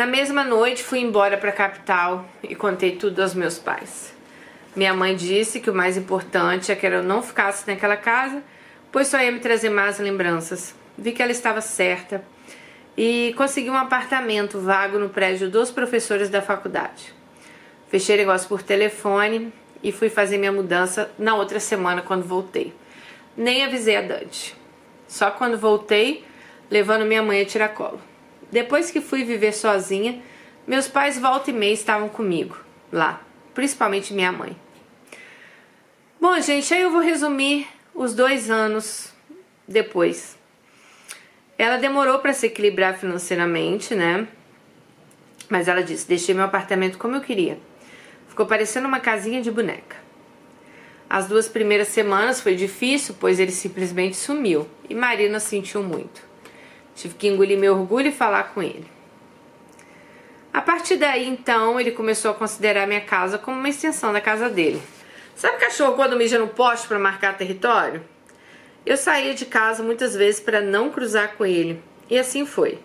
Na mesma noite fui embora para a capital e contei tudo aos meus pais. Minha mãe disse que o mais importante é que eu não ficasse naquela casa, pois só ia me trazer más lembranças. Vi que ela estava certa e consegui um apartamento vago no prédio dos professores da faculdade. Fechei negócio por telefone e fui fazer minha mudança na outra semana quando voltei. Nem avisei a Dante. Só quando voltei, levando minha mãe a tiracolo. Depois que fui viver sozinha, meus pais volta e meia estavam comigo lá, principalmente minha mãe. Bom, gente, aí eu vou resumir os dois anos depois. Ela demorou para se equilibrar financeiramente, né? Mas ela disse: deixei meu apartamento como eu queria. Ficou parecendo uma casinha de boneca. As duas primeiras semanas foi difícil, pois ele simplesmente sumiu e Marina sentiu muito. Tive que engolir meu orgulho e falar com ele. A partir daí, então, ele começou a considerar minha casa como uma extensão da casa dele. Sabe cachorro quando mija no poste para marcar território? Eu saía de casa muitas vezes para não cruzar com ele. E assim foi.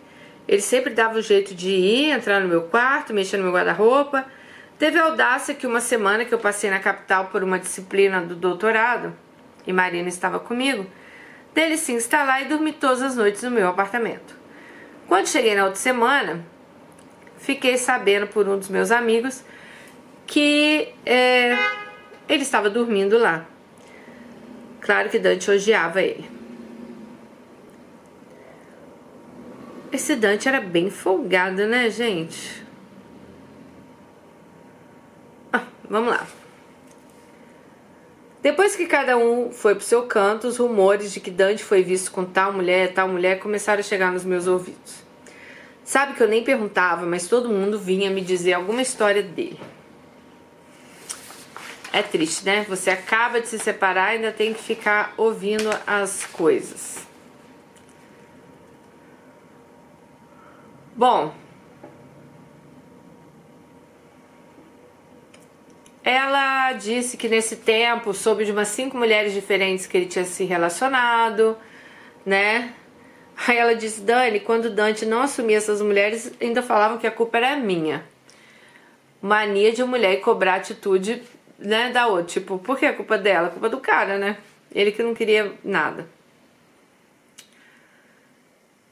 Ele sempre dava o jeito de ir, entrar no meu quarto, mexer no meu guarda-roupa. Teve a audácia que uma semana que eu passei na capital por uma disciplina do doutorado, e Marina estava comigo, dele se instalar e dormir todas as noites no meu apartamento. Quando cheguei na outra semana, fiquei sabendo por um dos meus amigos que é, ele estava dormindo lá. Claro que Dante odiava ele. Esse Dante era bem folgado, né, gente? Ah, vamos lá. Depois que cada um foi pro seu canto, os rumores de que Dante foi visto com tal mulher, tal mulher começaram a chegar nos meus ouvidos. Sabe que eu nem perguntava, mas todo mundo vinha me dizer alguma história dele. É triste, né? Você acaba de se separar e ainda tem que ficar ouvindo as coisas. Bom, Ela disse que nesse tempo soube de umas cinco mulheres diferentes que ele tinha se relacionado, né? Aí ela disse: Dani, quando Dante não assumia essas mulheres, ainda falavam que a culpa era minha. mania de mulher cobrar atitude né, da outra. Tipo, por que é culpa dela? culpa do cara, né? Ele que não queria nada.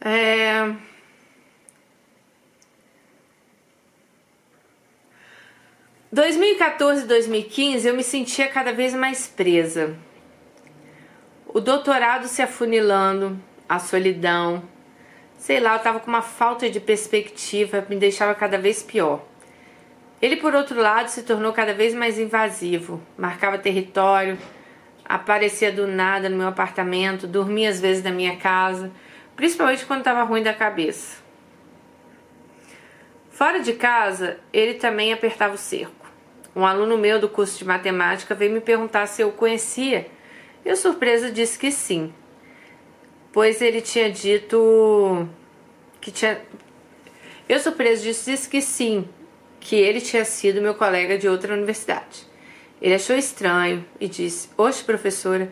É... ...2014 e 2015 eu me sentia cada vez mais presa. O doutorado se afunilando, a solidão, sei lá, eu tava com uma falta de perspectiva, me deixava cada vez pior. Ele, por outro lado, se tornou cada vez mais invasivo, marcava território, aparecia do nada no meu apartamento, dormia às vezes na minha casa, principalmente quando estava ruim da cabeça. Fora de casa, ele também apertava o cerco. Um aluno meu do curso de matemática veio me perguntar se eu conhecia. Eu, surpresa, disse que sim, pois ele tinha dito que tinha. Eu, surpresa, disse que sim, que ele tinha sido meu colega de outra universidade. Ele achou estranho e disse: Oxe, professora,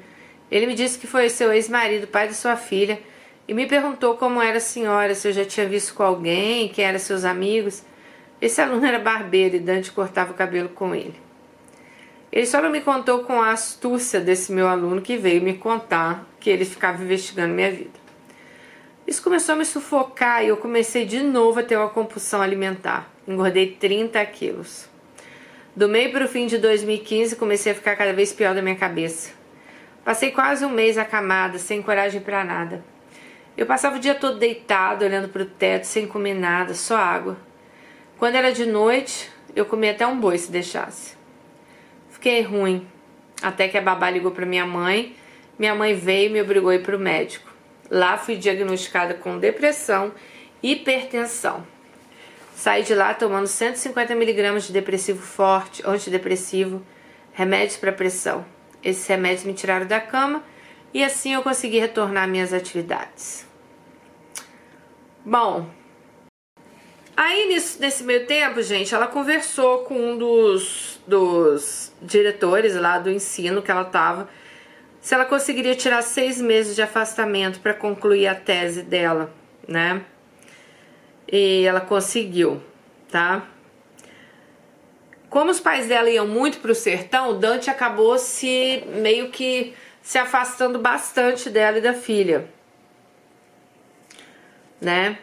ele me disse que foi seu ex-marido, pai de sua filha, e me perguntou como era a senhora, se eu já tinha visto com alguém, quem eram seus amigos. Esse aluno era barbeiro e Dante cortava o cabelo com ele. Ele só não me contou com a astúcia desse meu aluno que veio me contar que ele ficava investigando minha vida. Isso começou a me sufocar e eu comecei de novo a ter uma compulsão alimentar. Engordei 30 quilos. Do meio para o fim de 2015 comecei a ficar cada vez pior da minha cabeça. Passei quase um mês acamada, sem coragem para nada. Eu passava o dia todo deitado, olhando para o teto, sem comer nada, só água. Quando era de noite, eu comia até um boi se deixasse. Fiquei ruim, até que a babá ligou para minha mãe. Minha mãe veio e me obrigou a ir para o médico. Lá fui diagnosticada com depressão e hipertensão. Saí de lá tomando 150 miligramas de depressivo forte, antidepressivo, remédios para pressão. Esses remédios me tiraram da cama e assim eu consegui retornar às minhas atividades. Bom, aí nesse meio tempo, gente, ela conversou com um dos, dos diretores lá do ensino que ela estava, se ela conseguiria tirar seis meses de afastamento para concluir a tese dela, né? e ela conseguiu, tá? Como os pais dela iam muito pro sertão, o Dante acabou se meio que se afastando bastante dela e da filha, né?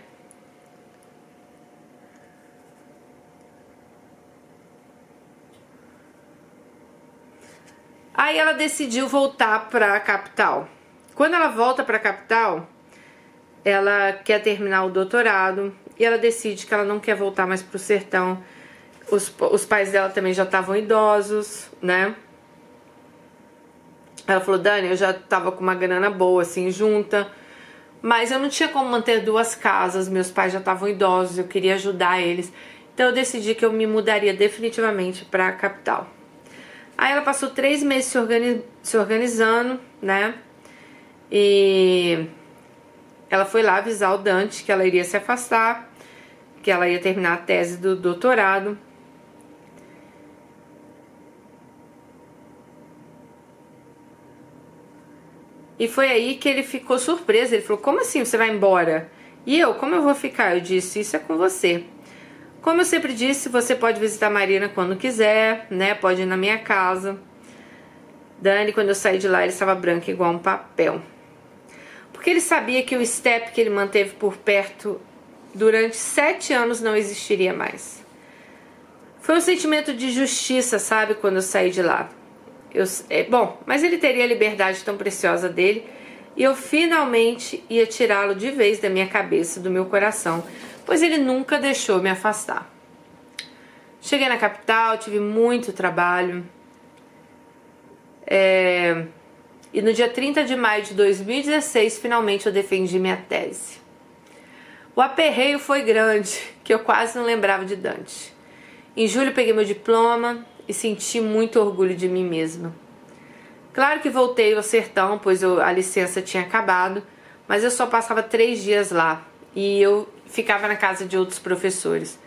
Aí ela decidiu voltar para a capital. Quando ela volta para a capital, ela quer terminar o doutorado e ela decide que ela não quer voltar mais pro sertão. Os, os pais dela também já estavam idosos, né? Ela falou, Dani, eu já tava com uma grana boa, assim, junta, mas eu não tinha como manter duas casas, meus pais já estavam idosos, eu queria ajudar eles. Então eu decidi que eu me mudaria definitivamente para a capital. Aí ela passou três meses se, organiz se organizando, né? E ela foi lá avisar o Dante que ela iria se afastar, que ela ia terminar a tese do doutorado. E foi aí que ele ficou surpreso. Ele falou: Como assim você vai embora? E eu, como eu vou ficar? Eu disse: Isso é com você. Como eu sempre disse, você pode visitar a Marina quando quiser, né? Pode ir na minha casa. Dani, quando eu saí de lá, ele estava branco igual um papel porque ele sabia que o step que ele manteve por perto durante sete anos não existiria mais. Foi um sentimento de justiça, sabe, quando eu saí de lá. Eu, é, bom, mas ele teria a liberdade tão preciosa dele e eu finalmente ia tirá-lo de vez da minha cabeça, do meu coração, pois ele nunca deixou me afastar. Cheguei na capital, tive muito trabalho. É, e no dia 30 de maio de 2016, finalmente eu defendi minha tese. O aperreio foi grande, que eu quase não lembrava de Dante. Em julho peguei meu diploma e senti muito orgulho de mim mesma. Claro que voltei ao sertão, pois eu, a licença tinha acabado, mas eu só passava três dias lá e eu ficava na casa de outros professores.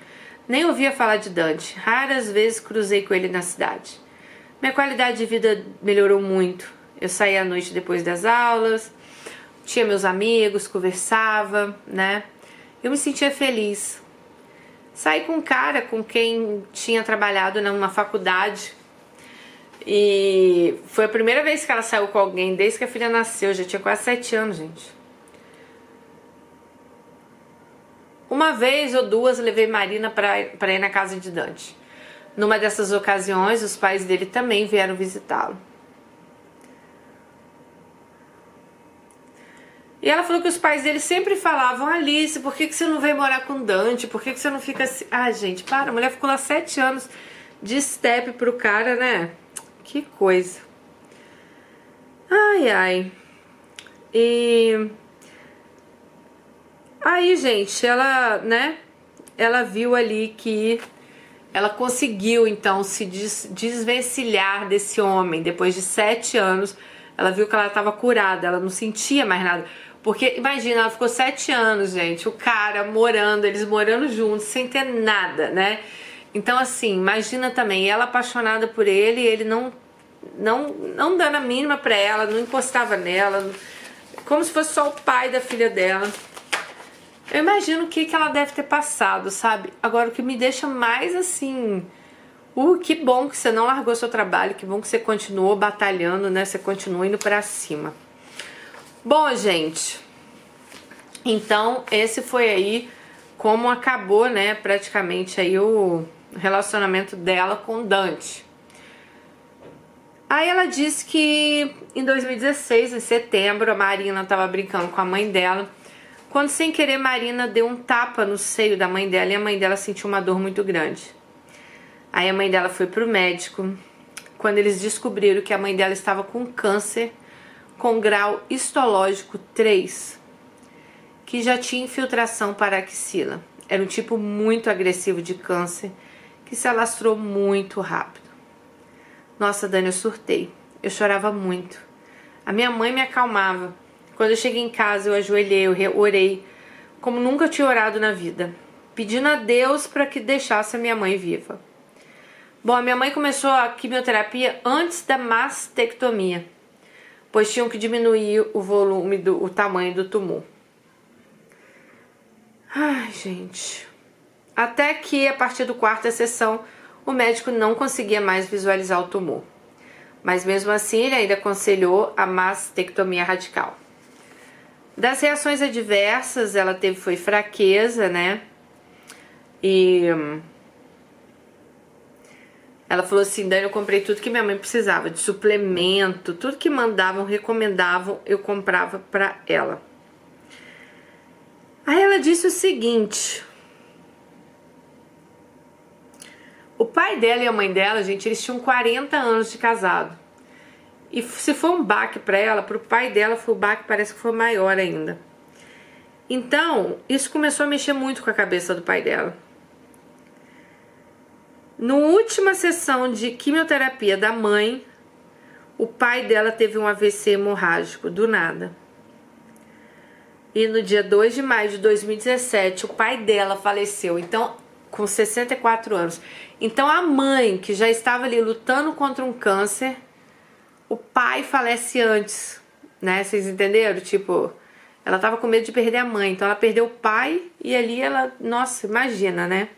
Nem ouvia falar de Dante, raras vezes cruzei com ele na cidade. Minha qualidade de vida melhorou muito, eu saía à noite depois das aulas, tinha meus amigos, conversava, né? Eu me sentia feliz. Saí com um cara com quem tinha trabalhado numa faculdade. E foi a primeira vez que ela saiu com alguém desde que a filha nasceu. Já tinha quase sete anos, gente. Uma vez ou duas levei Marina para ir na casa de Dante. Numa dessas ocasiões, os pais dele também vieram visitá-lo. E ela falou que os pais dele sempre falavam: Alice, por que, que você não vem morar com Dante? Por que, que você não fica assim? Ah, gente, para, a mulher ficou lá sete anos de step pro cara, né? Que coisa. Ai, ai. E. Aí, gente, ela, né? Ela viu ali que ela conseguiu então se des desvencilhar desse homem depois de sete anos. Ela viu que ela estava curada, ela não sentia mais nada. Porque imagina, ela ficou sete anos, gente, o cara morando, eles morando juntos, sem ter nada, né? Então, assim, imagina também, ela apaixonada por ele, ele não, não, não dando a mínima pra ela, não encostava nela, como se fosse só o pai da filha dela. Eu imagino o que, que ela deve ter passado, sabe? Agora, o que me deixa mais assim. Uh, que bom que você não largou seu trabalho, que bom que você continuou batalhando, né? Você continua indo pra cima. Bom, gente, então esse foi aí como acabou, né, praticamente aí o relacionamento dela com Dante. Aí ela disse que em 2016, em setembro, a Marina estava brincando com a mãe dela, quando sem querer Marina deu um tapa no seio da mãe dela e a mãe dela sentiu uma dor muito grande. Aí a mãe dela foi pro médico. Quando eles descobriram que a mãe dela estava com câncer, com grau histológico 3, que já tinha infiltração para axila. Era um tipo muito agressivo de câncer que se alastrou muito rápido. Nossa, Dani, eu surtei. Eu chorava muito. A minha mãe me acalmava. Quando eu cheguei em casa, eu ajoelhei, eu orei, como nunca tinha orado na vida, pedindo a Deus para que deixasse a minha mãe viva. Bom, a minha mãe começou a quimioterapia antes da mastectomia pois tinham que diminuir o volume do o tamanho do tumor. Ai, gente. Até que a partir do quarta sessão, o médico não conseguia mais visualizar o tumor. Mas mesmo assim, ele ainda aconselhou a mastectomia radical. Das reações adversas, ela teve foi fraqueza, né? E ela falou assim: Dani, eu comprei tudo que minha mãe precisava, de suplemento, tudo que mandavam, recomendavam, eu comprava para ela. Aí ela disse o seguinte: o pai dela e a mãe dela, gente, eles tinham 40 anos de casado. E se foi um baque para ela, para o pai dela foi o baque, parece que foi maior ainda. Então, isso começou a mexer muito com a cabeça do pai dela. No última sessão de quimioterapia da mãe, o pai dela teve um AVC hemorrágico do nada. E no dia 2 de maio de 2017, o pai dela faleceu, então com 64 anos. Então a mãe, que já estava ali lutando contra um câncer, o pai falece antes, né? Vocês entenderam? Tipo, ela tava com medo de perder a mãe, então ela perdeu o pai e ali ela, nossa, imagina, né?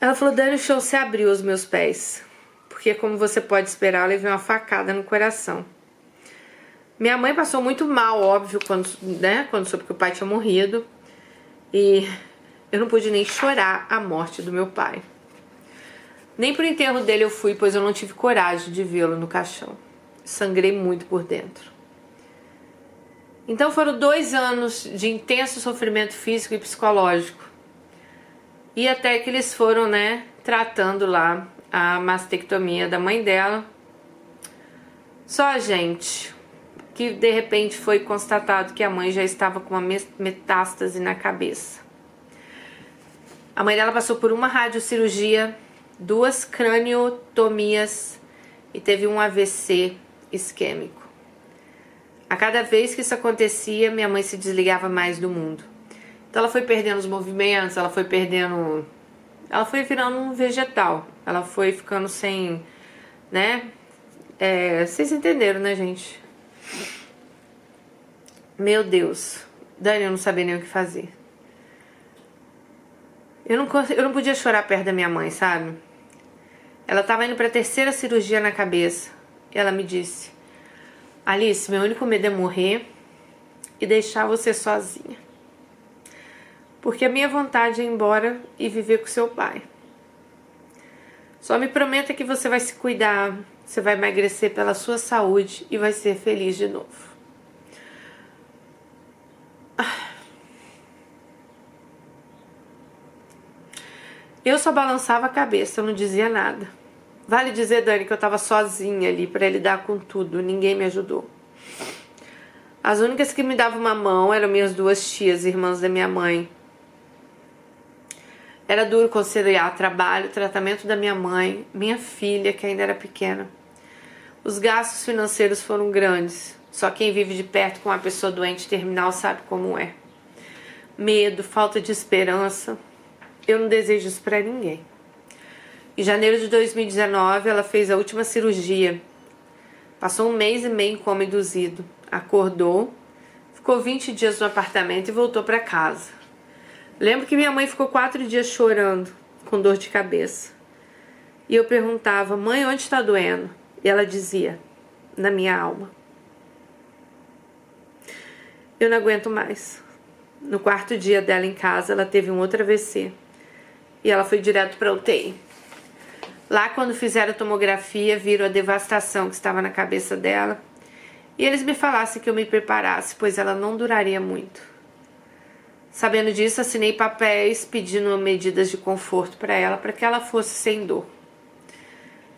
Ela falou: Dani, o show se abriu aos meus pés. Porque, como você pode esperar, eu levei uma facada no coração. Minha mãe passou muito mal, óbvio, quando, né, quando soube que o pai tinha morrido. E eu não pude nem chorar a morte do meu pai. Nem pro enterro dele eu fui, pois eu não tive coragem de vê-lo no caixão. Sangrei muito por dentro. Então foram dois anos de intenso sofrimento físico e psicológico. E até que eles foram, né, tratando lá a mastectomia da mãe dela. Só a gente que de repente foi constatado que a mãe já estava com uma metástase na cabeça. A mãe dela passou por uma radiocirurgia, duas craniotomias e teve um AVC isquêmico. A cada vez que isso acontecia, minha mãe se desligava mais do mundo. Então ela foi perdendo os movimentos, ela foi perdendo. Ela foi virando um vegetal. Ela foi ficando sem. né? É, vocês entenderam, né, gente? Meu Deus. Dani, eu não sabia nem o que fazer. Eu não, eu não podia chorar perto da minha mãe, sabe? Ela estava indo para a terceira cirurgia na cabeça. Ela me disse: Alice, meu único medo é morrer e deixar você sozinha. Porque a minha vontade é ir embora e viver com seu pai. Só me prometa que você vai se cuidar, você vai emagrecer pela sua saúde e vai ser feliz de novo. Eu só balançava a cabeça, eu não dizia nada. Vale dizer, Dani, que eu estava sozinha ali para lidar com tudo, ninguém me ajudou. As únicas que me davam uma mão eram minhas duas tias, irmãs da minha mãe. Era duro conciliar trabalho, tratamento da minha mãe, minha filha, que ainda era pequena. Os gastos financeiros foram grandes. Só quem vive de perto com uma pessoa doente terminal sabe como é. Medo, falta de esperança. Eu não desejo isso para ninguém. Em janeiro de 2019, ela fez a última cirurgia. Passou um mês e meio em coma induzido. Acordou, ficou 20 dias no apartamento e voltou para casa. Lembro que minha mãe ficou quatro dias chorando, com dor de cabeça. E eu perguntava, mãe, onde está doendo? E ela dizia, na minha alma. Eu não aguento mais. No quarto dia dela em casa, ela teve um outro AVC e ela foi direto para UTI. Lá, quando fizeram a tomografia, viram a devastação que estava na cabeça dela e eles me falassem que eu me preparasse, pois ela não duraria muito. Sabendo disso, assinei papéis pedindo medidas de conforto para ela, para que ela fosse sem dor.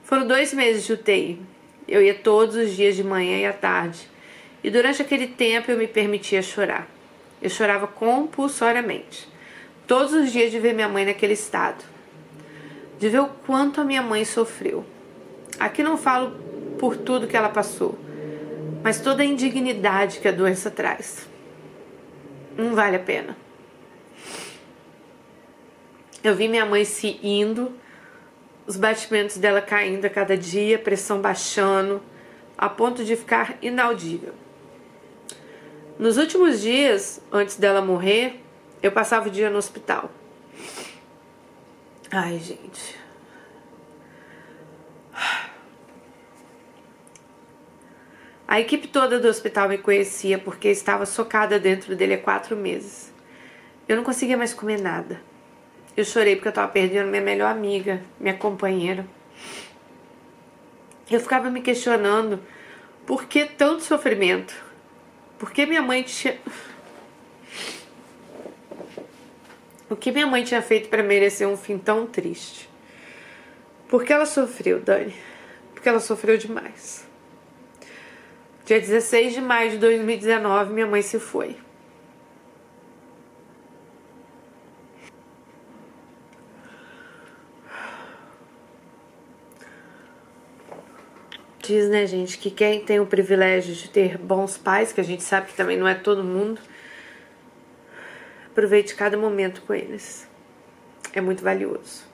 Foram dois meses de UTI. Eu ia todos os dias de manhã e à tarde. E durante aquele tempo eu me permitia chorar. Eu chorava compulsoriamente todos os dias de ver minha mãe naquele estado, de ver o quanto a minha mãe sofreu. Aqui não falo por tudo que ela passou, mas toda a indignidade que a doença traz. Não vale a pena. Eu vi minha mãe se indo, os batimentos dela caindo a cada dia, pressão baixando, a ponto de ficar inaudível. Nos últimos dias, antes dela morrer, eu passava o dia no hospital. Ai, gente. A equipe toda do hospital me conhecia porque estava socada dentro dele há quatro meses. Eu não conseguia mais comer nada. Eu chorei porque eu estava perdendo minha melhor amiga, minha companheira. Eu ficava me questionando por que tanto sofrimento? Por que minha mãe tinha. O que minha mãe tinha feito para merecer um fim tão triste? Porque ela sofreu, Dani. Porque ela sofreu demais. Dia 16 de maio de 2019, minha mãe se foi. Diz, né, gente, que quem tem o privilégio de ter bons pais, que a gente sabe que também não é todo mundo, Aproveite cada momento com eles. É muito valioso.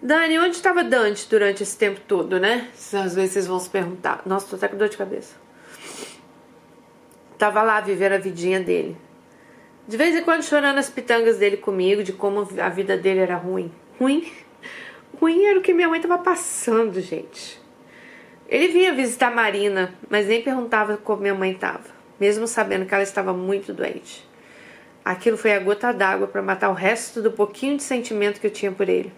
Dani, onde estava Dante durante esse tempo todo, né? Às vezes vocês vão se perguntar. Nossa, tô até com dor de cabeça. Tava lá vivendo a vidinha dele. De vez em quando chorando as pitangas dele comigo, de como a vida dele era ruim. Ruim? Ruim era o que minha mãe tava passando, gente. Ele vinha visitar Marina, mas nem perguntava como minha mãe tava, mesmo sabendo que ela estava muito doente. Aquilo foi a gota d'água para matar o resto do pouquinho de sentimento que eu tinha por ele.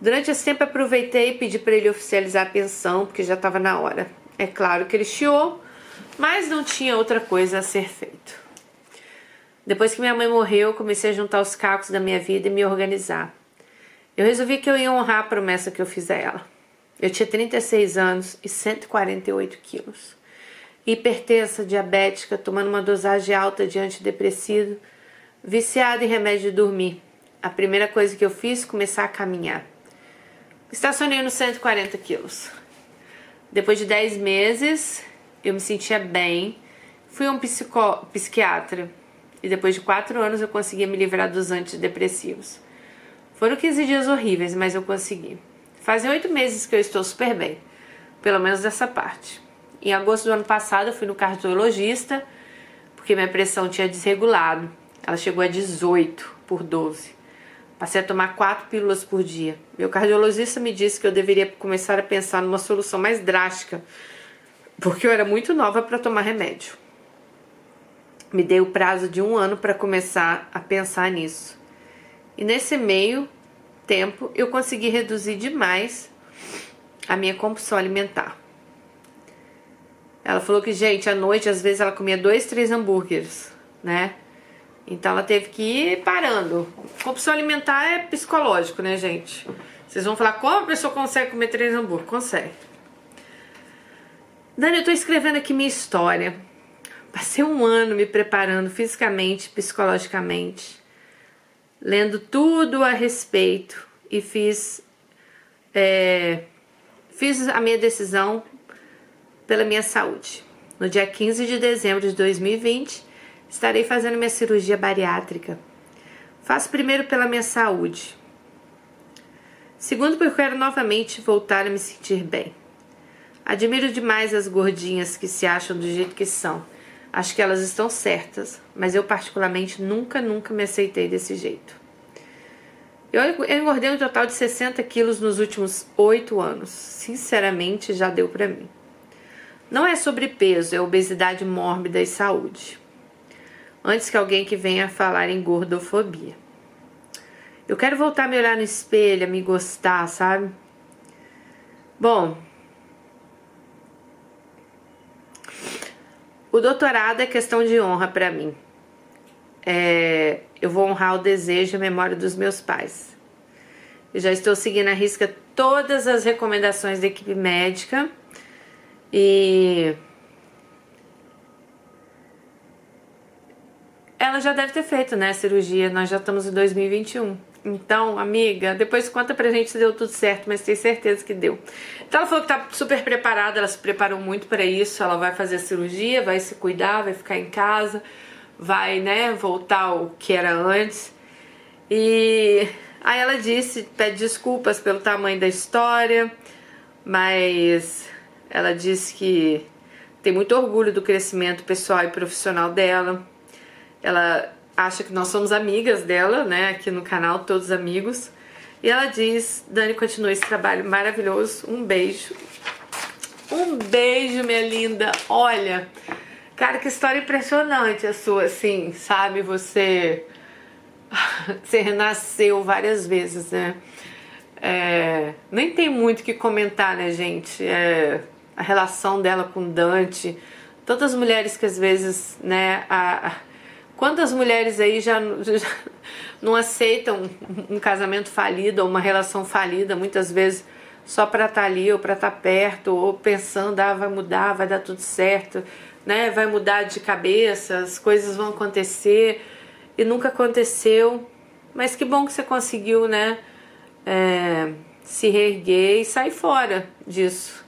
Durante esse tempo aproveitei e pedi para ele oficializar a pensão, porque já estava na hora. É claro que ele chiou, mas não tinha outra coisa a ser feito. Depois que minha mãe morreu, comecei a juntar os cacos da minha vida e me organizar. Eu resolvi que eu ia honrar a promessa que eu fiz a ela. Eu tinha 36 anos e 148 quilos hipertensa, diabética, tomando uma dosagem alta de antidepressivo, viciada em remédio de dormir. A primeira coisa que eu fiz começar a caminhar. Estacionei nos 140 quilos. Depois de 10 meses, eu me sentia bem. Fui a um psico, psiquiatra e depois de 4 anos eu consegui me livrar dos antidepressivos. Foram 15 dias horríveis, mas eu consegui. Fazem 8 meses que eu estou super bem, pelo menos dessa parte. Em agosto do ano passado, eu fui no cardiologista porque minha pressão tinha desregulado. Ela chegou a 18 por 12. Passei a tomar quatro pílulas por dia. Meu cardiologista me disse que eu deveria começar a pensar numa solução mais drástica, porque eu era muito nova para tomar remédio. Me dei o prazo de um ano para começar a pensar nisso. E nesse meio tempo eu consegui reduzir demais a minha compulsão alimentar. Ela falou que, gente, à noite às vezes ela comia dois, três hambúrgueres, né? Então ela teve que ir parando. Compulsão alimentar é psicológico, né, gente? Vocês vão falar como a pessoa consegue comer três hambúrgueres? Consegue. Dani, eu tô escrevendo aqui minha história. Passei um ano me preparando fisicamente, psicologicamente, lendo tudo a respeito e fiz, é, fiz a minha decisão pela minha saúde. No dia 15 de dezembro de 2020, estarei fazendo minha cirurgia bariátrica. Faço primeiro pela minha saúde. Segundo, porque quero novamente voltar a me sentir bem. Admiro demais as gordinhas que se acham do jeito que são Acho que elas estão certas, mas eu particularmente nunca, nunca me aceitei desse jeito. Eu, eu engordei um total de 60 quilos nos últimos oito anos. Sinceramente, já deu para mim. Não é sobrepeso, é obesidade mórbida e saúde. Antes que alguém que venha falar em gordofobia. Eu quero voltar a me olhar no espelho, a me gostar, sabe? Bom, O doutorado é questão de honra para mim. É, eu vou honrar o desejo e a memória dos meus pais. Eu já estou seguindo a risca todas as recomendações da equipe médica e ela já deve ter feito, né, a cirurgia. Nós já estamos em 2021. Então, amiga, depois conta pra gente se deu tudo certo, mas tenho certeza que deu. Então ela falou que tá super preparada, ela se preparou muito para isso, ela vai fazer a cirurgia, vai se cuidar, vai ficar em casa, vai, né, voltar ao que era antes. E aí ela disse, pede desculpas pelo tamanho da história, mas ela disse que tem muito orgulho do crescimento pessoal e profissional dela. Ela acha que nós somos amigas dela, né, aqui no canal, todos amigos. E ela diz: Dani, continua esse trabalho maravilhoso. Um beijo. Um beijo, minha linda. Olha, cara, que história impressionante a sua, assim, sabe? Você. Você renasceu várias vezes, né? É, nem tem muito o que comentar, né, gente? É, a relação dela com Dante. Tantas mulheres que às vezes, né, a, Quantas mulheres aí já, já não aceitam um casamento falido ou uma relação falida, muitas vezes só para estar tá ali ou para estar tá perto, ou pensando, ah, vai mudar, vai dar tudo certo, né? Vai mudar de cabeça, as coisas vão acontecer e nunca aconteceu. Mas que bom que você conseguiu, né? É, se reerguer e sair fora disso.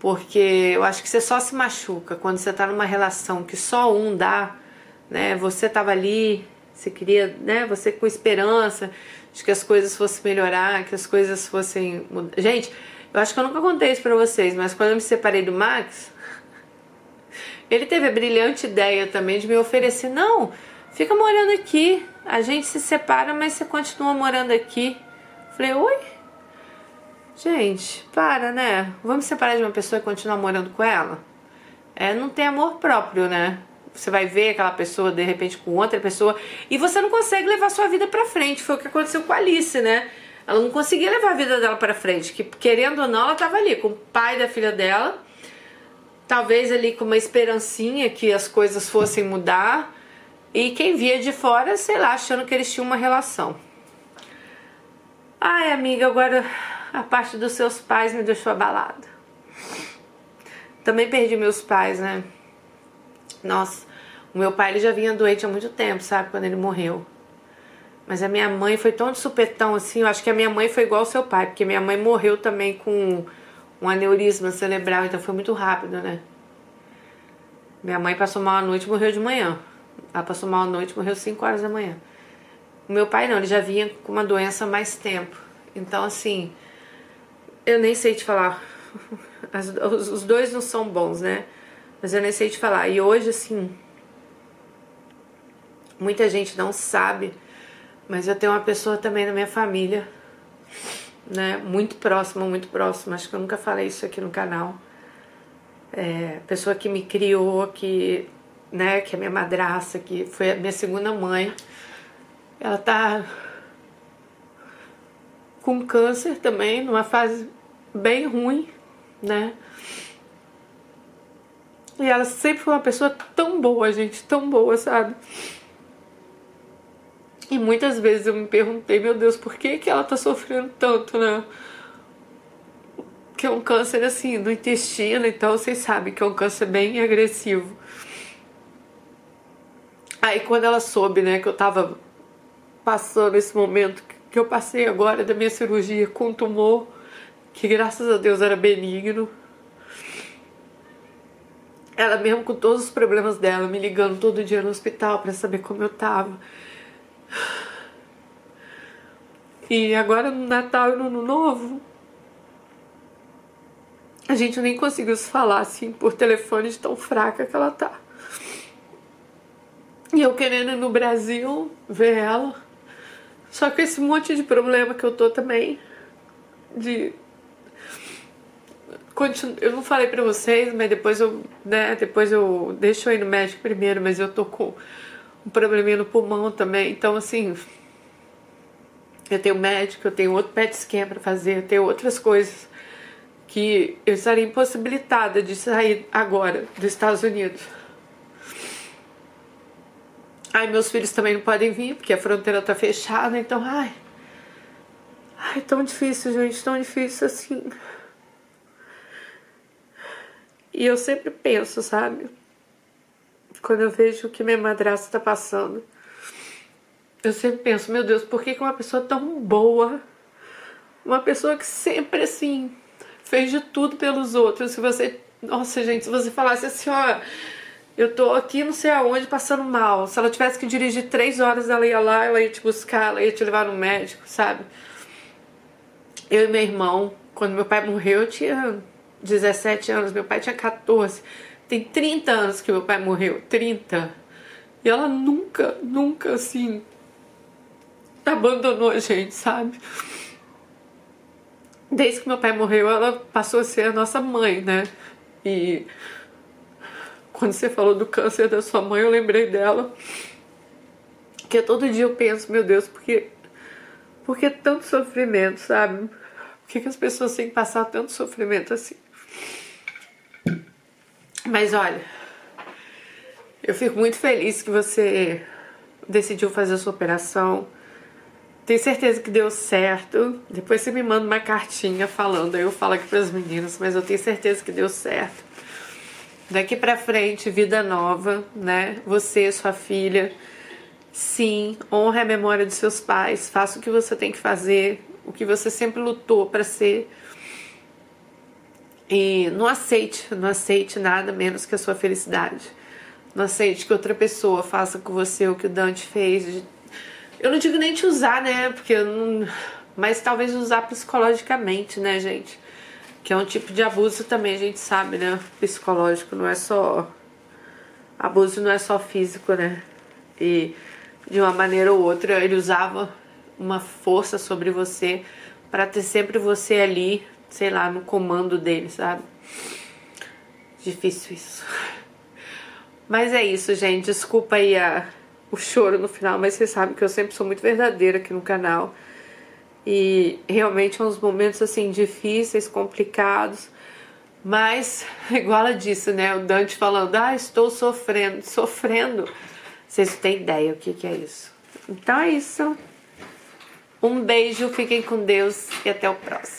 Porque eu acho que você só se machuca quando você está numa relação que só um dá né? Você estava ali, você queria, né? Você com esperança de que as coisas fossem melhorar, que as coisas fossem. Gente, eu acho que eu nunca contei isso para vocês, mas quando eu me separei do Max, ele teve a brilhante ideia também de me oferecer, não, fica morando aqui, a gente se separa, mas você continua morando aqui. Falei, oi? Gente, para, né? Vamos separar de uma pessoa e continuar morando com ela? É, não tem amor próprio, né? Você vai ver aquela pessoa de repente com outra pessoa e você não consegue levar sua vida para frente. Foi o que aconteceu com a Alice, né? Ela não conseguia levar a vida dela para frente, que querendo ou não, ela tava ali com o pai da filha dela, talvez ali com uma esperancinha que as coisas fossem mudar. E quem via de fora, sei lá, achando que eles tinham uma relação. Ai, amiga, agora a parte dos seus pais me deixou abalada. Também perdi meus pais, né? Nossa, o meu pai ele já vinha doente há muito tempo, sabe? Quando ele morreu. Mas a minha mãe foi tão de supetão assim. Eu acho que a minha mãe foi igual ao seu pai, porque minha mãe morreu também com um aneurisma cerebral, então foi muito rápido, né? Minha mãe passou mal à noite e morreu de manhã. Ela passou mal à noite e morreu 5 horas da manhã. O meu pai não, ele já vinha com uma doença há mais tempo. Então, assim, eu nem sei te falar. As, os dois não são bons, né? Mas eu nem sei te falar. E hoje, assim, muita gente não sabe Mas eu tenho uma pessoa também na minha família, né? Muito próxima, muito próxima. Acho que eu nunca falei isso aqui no canal. É, pessoa que me criou, que, né, que é minha madraça, que foi a minha segunda mãe. Ela tá com câncer também, numa fase bem ruim, né? E ela sempre foi uma pessoa tão boa, gente, tão boa, sabe? E muitas vezes eu me perguntei, meu Deus, por que, que ela tá sofrendo tanto, né? Que é um câncer assim, no intestino, então vocês sabem que é um câncer bem agressivo. Aí quando ela soube, né, que eu tava passando esse momento que eu passei agora da minha cirurgia com tumor, que graças a Deus era benigno. Ela mesmo com todos os problemas dela, me ligando todo dia no hospital para saber como eu tava. E agora no Natal e no Ano Novo, a gente nem conseguiu se falar assim por telefone de tão fraca que ela tá. E eu querendo ir no Brasil ver ela. Só que esse monte de problema que eu tô também. De. Eu não falei pra vocês, mas depois eu. né, depois eu. Deixa eu ir no médico primeiro, mas eu tô com um probleminha no pulmão também. Então, assim, eu tenho médico, eu tenho outro PET scan para fazer, eu tenho outras coisas que eu estaria impossibilitada de sair agora dos Estados Unidos. Ai, meus filhos também não podem vir porque a fronteira tá fechada, então, ai. Ai, tão difícil, gente, tão difícil assim. E eu sempre penso, sabe? quando eu vejo o que minha madrasta está passando, eu sempre penso, meu Deus, por que, que uma pessoa tão boa, uma pessoa que sempre assim fez de tudo pelos outros, se você, nossa gente, se você falasse assim, ó, eu tô aqui não sei aonde passando mal, se ela tivesse que dirigir três horas, ela ia lá, ela ia te buscar, ela ia te levar no médico, sabe? Eu e meu irmão, quando meu pai morreu, eu tinha 17 anos, meu pai tinha 14. Tem 30 anos que meu pai morreu, 30. E ela nunca, nunca assim abandonou a gente, sabe? Desde que meu pai morreu, ela passou a ser a nossa mãe, né? E quando você falou do câncer da sua mãe, eu lembrei dela. Que todo dia eu penso, meu Deus, porque porque tanto sofrimento, sabe? Por que, que as pessoas têm que passar tanto sofrimento assim? Mas olha, eu fico muito feliz que você decidiu fazer a sua operação. Tenho certeza que deu certo. Depois você me manda uma cartinha falando, aí eu falo aqui para as meninas, mas eu tenho certeza que deu certo. Daqui para frente, vida nova, né? Você, sua filha. Sim, honre a memória dos seus pais, faça o que você tem que fazer, o que você sempre lutou para ser e não aceite, não aceite nada menos que a sua felicidade. Não aceite que outra pessoa faça com você o que o Dante fez. Eu não digo nem te usar, né? Porque não... Mas talvez usar psicologicamente, né, gente? Que é um tipo de abuso também, a gente sabe, né? Psicológico, não é só. Abuso não é só físico, né? E de uma maneira ou outra ele usava uma força sobre você para ter sempre você ali sei lá, no comando dele, sabe? Difícil isso. Mas é isso, gente. Desculpa aí a, o choro no final, mas vocês sabem que eu sempre sou muito verdadeira aqui no canal. E realmente são uns momentos assim difíceis, complicados. Mas, igual ela disse, né? O Dante falando, ah, estou sofrendo, sofrendo. Vocês têm ideia o que, que é isso. Então é isso. Um beijo, fiquem com Deus e até o próximo.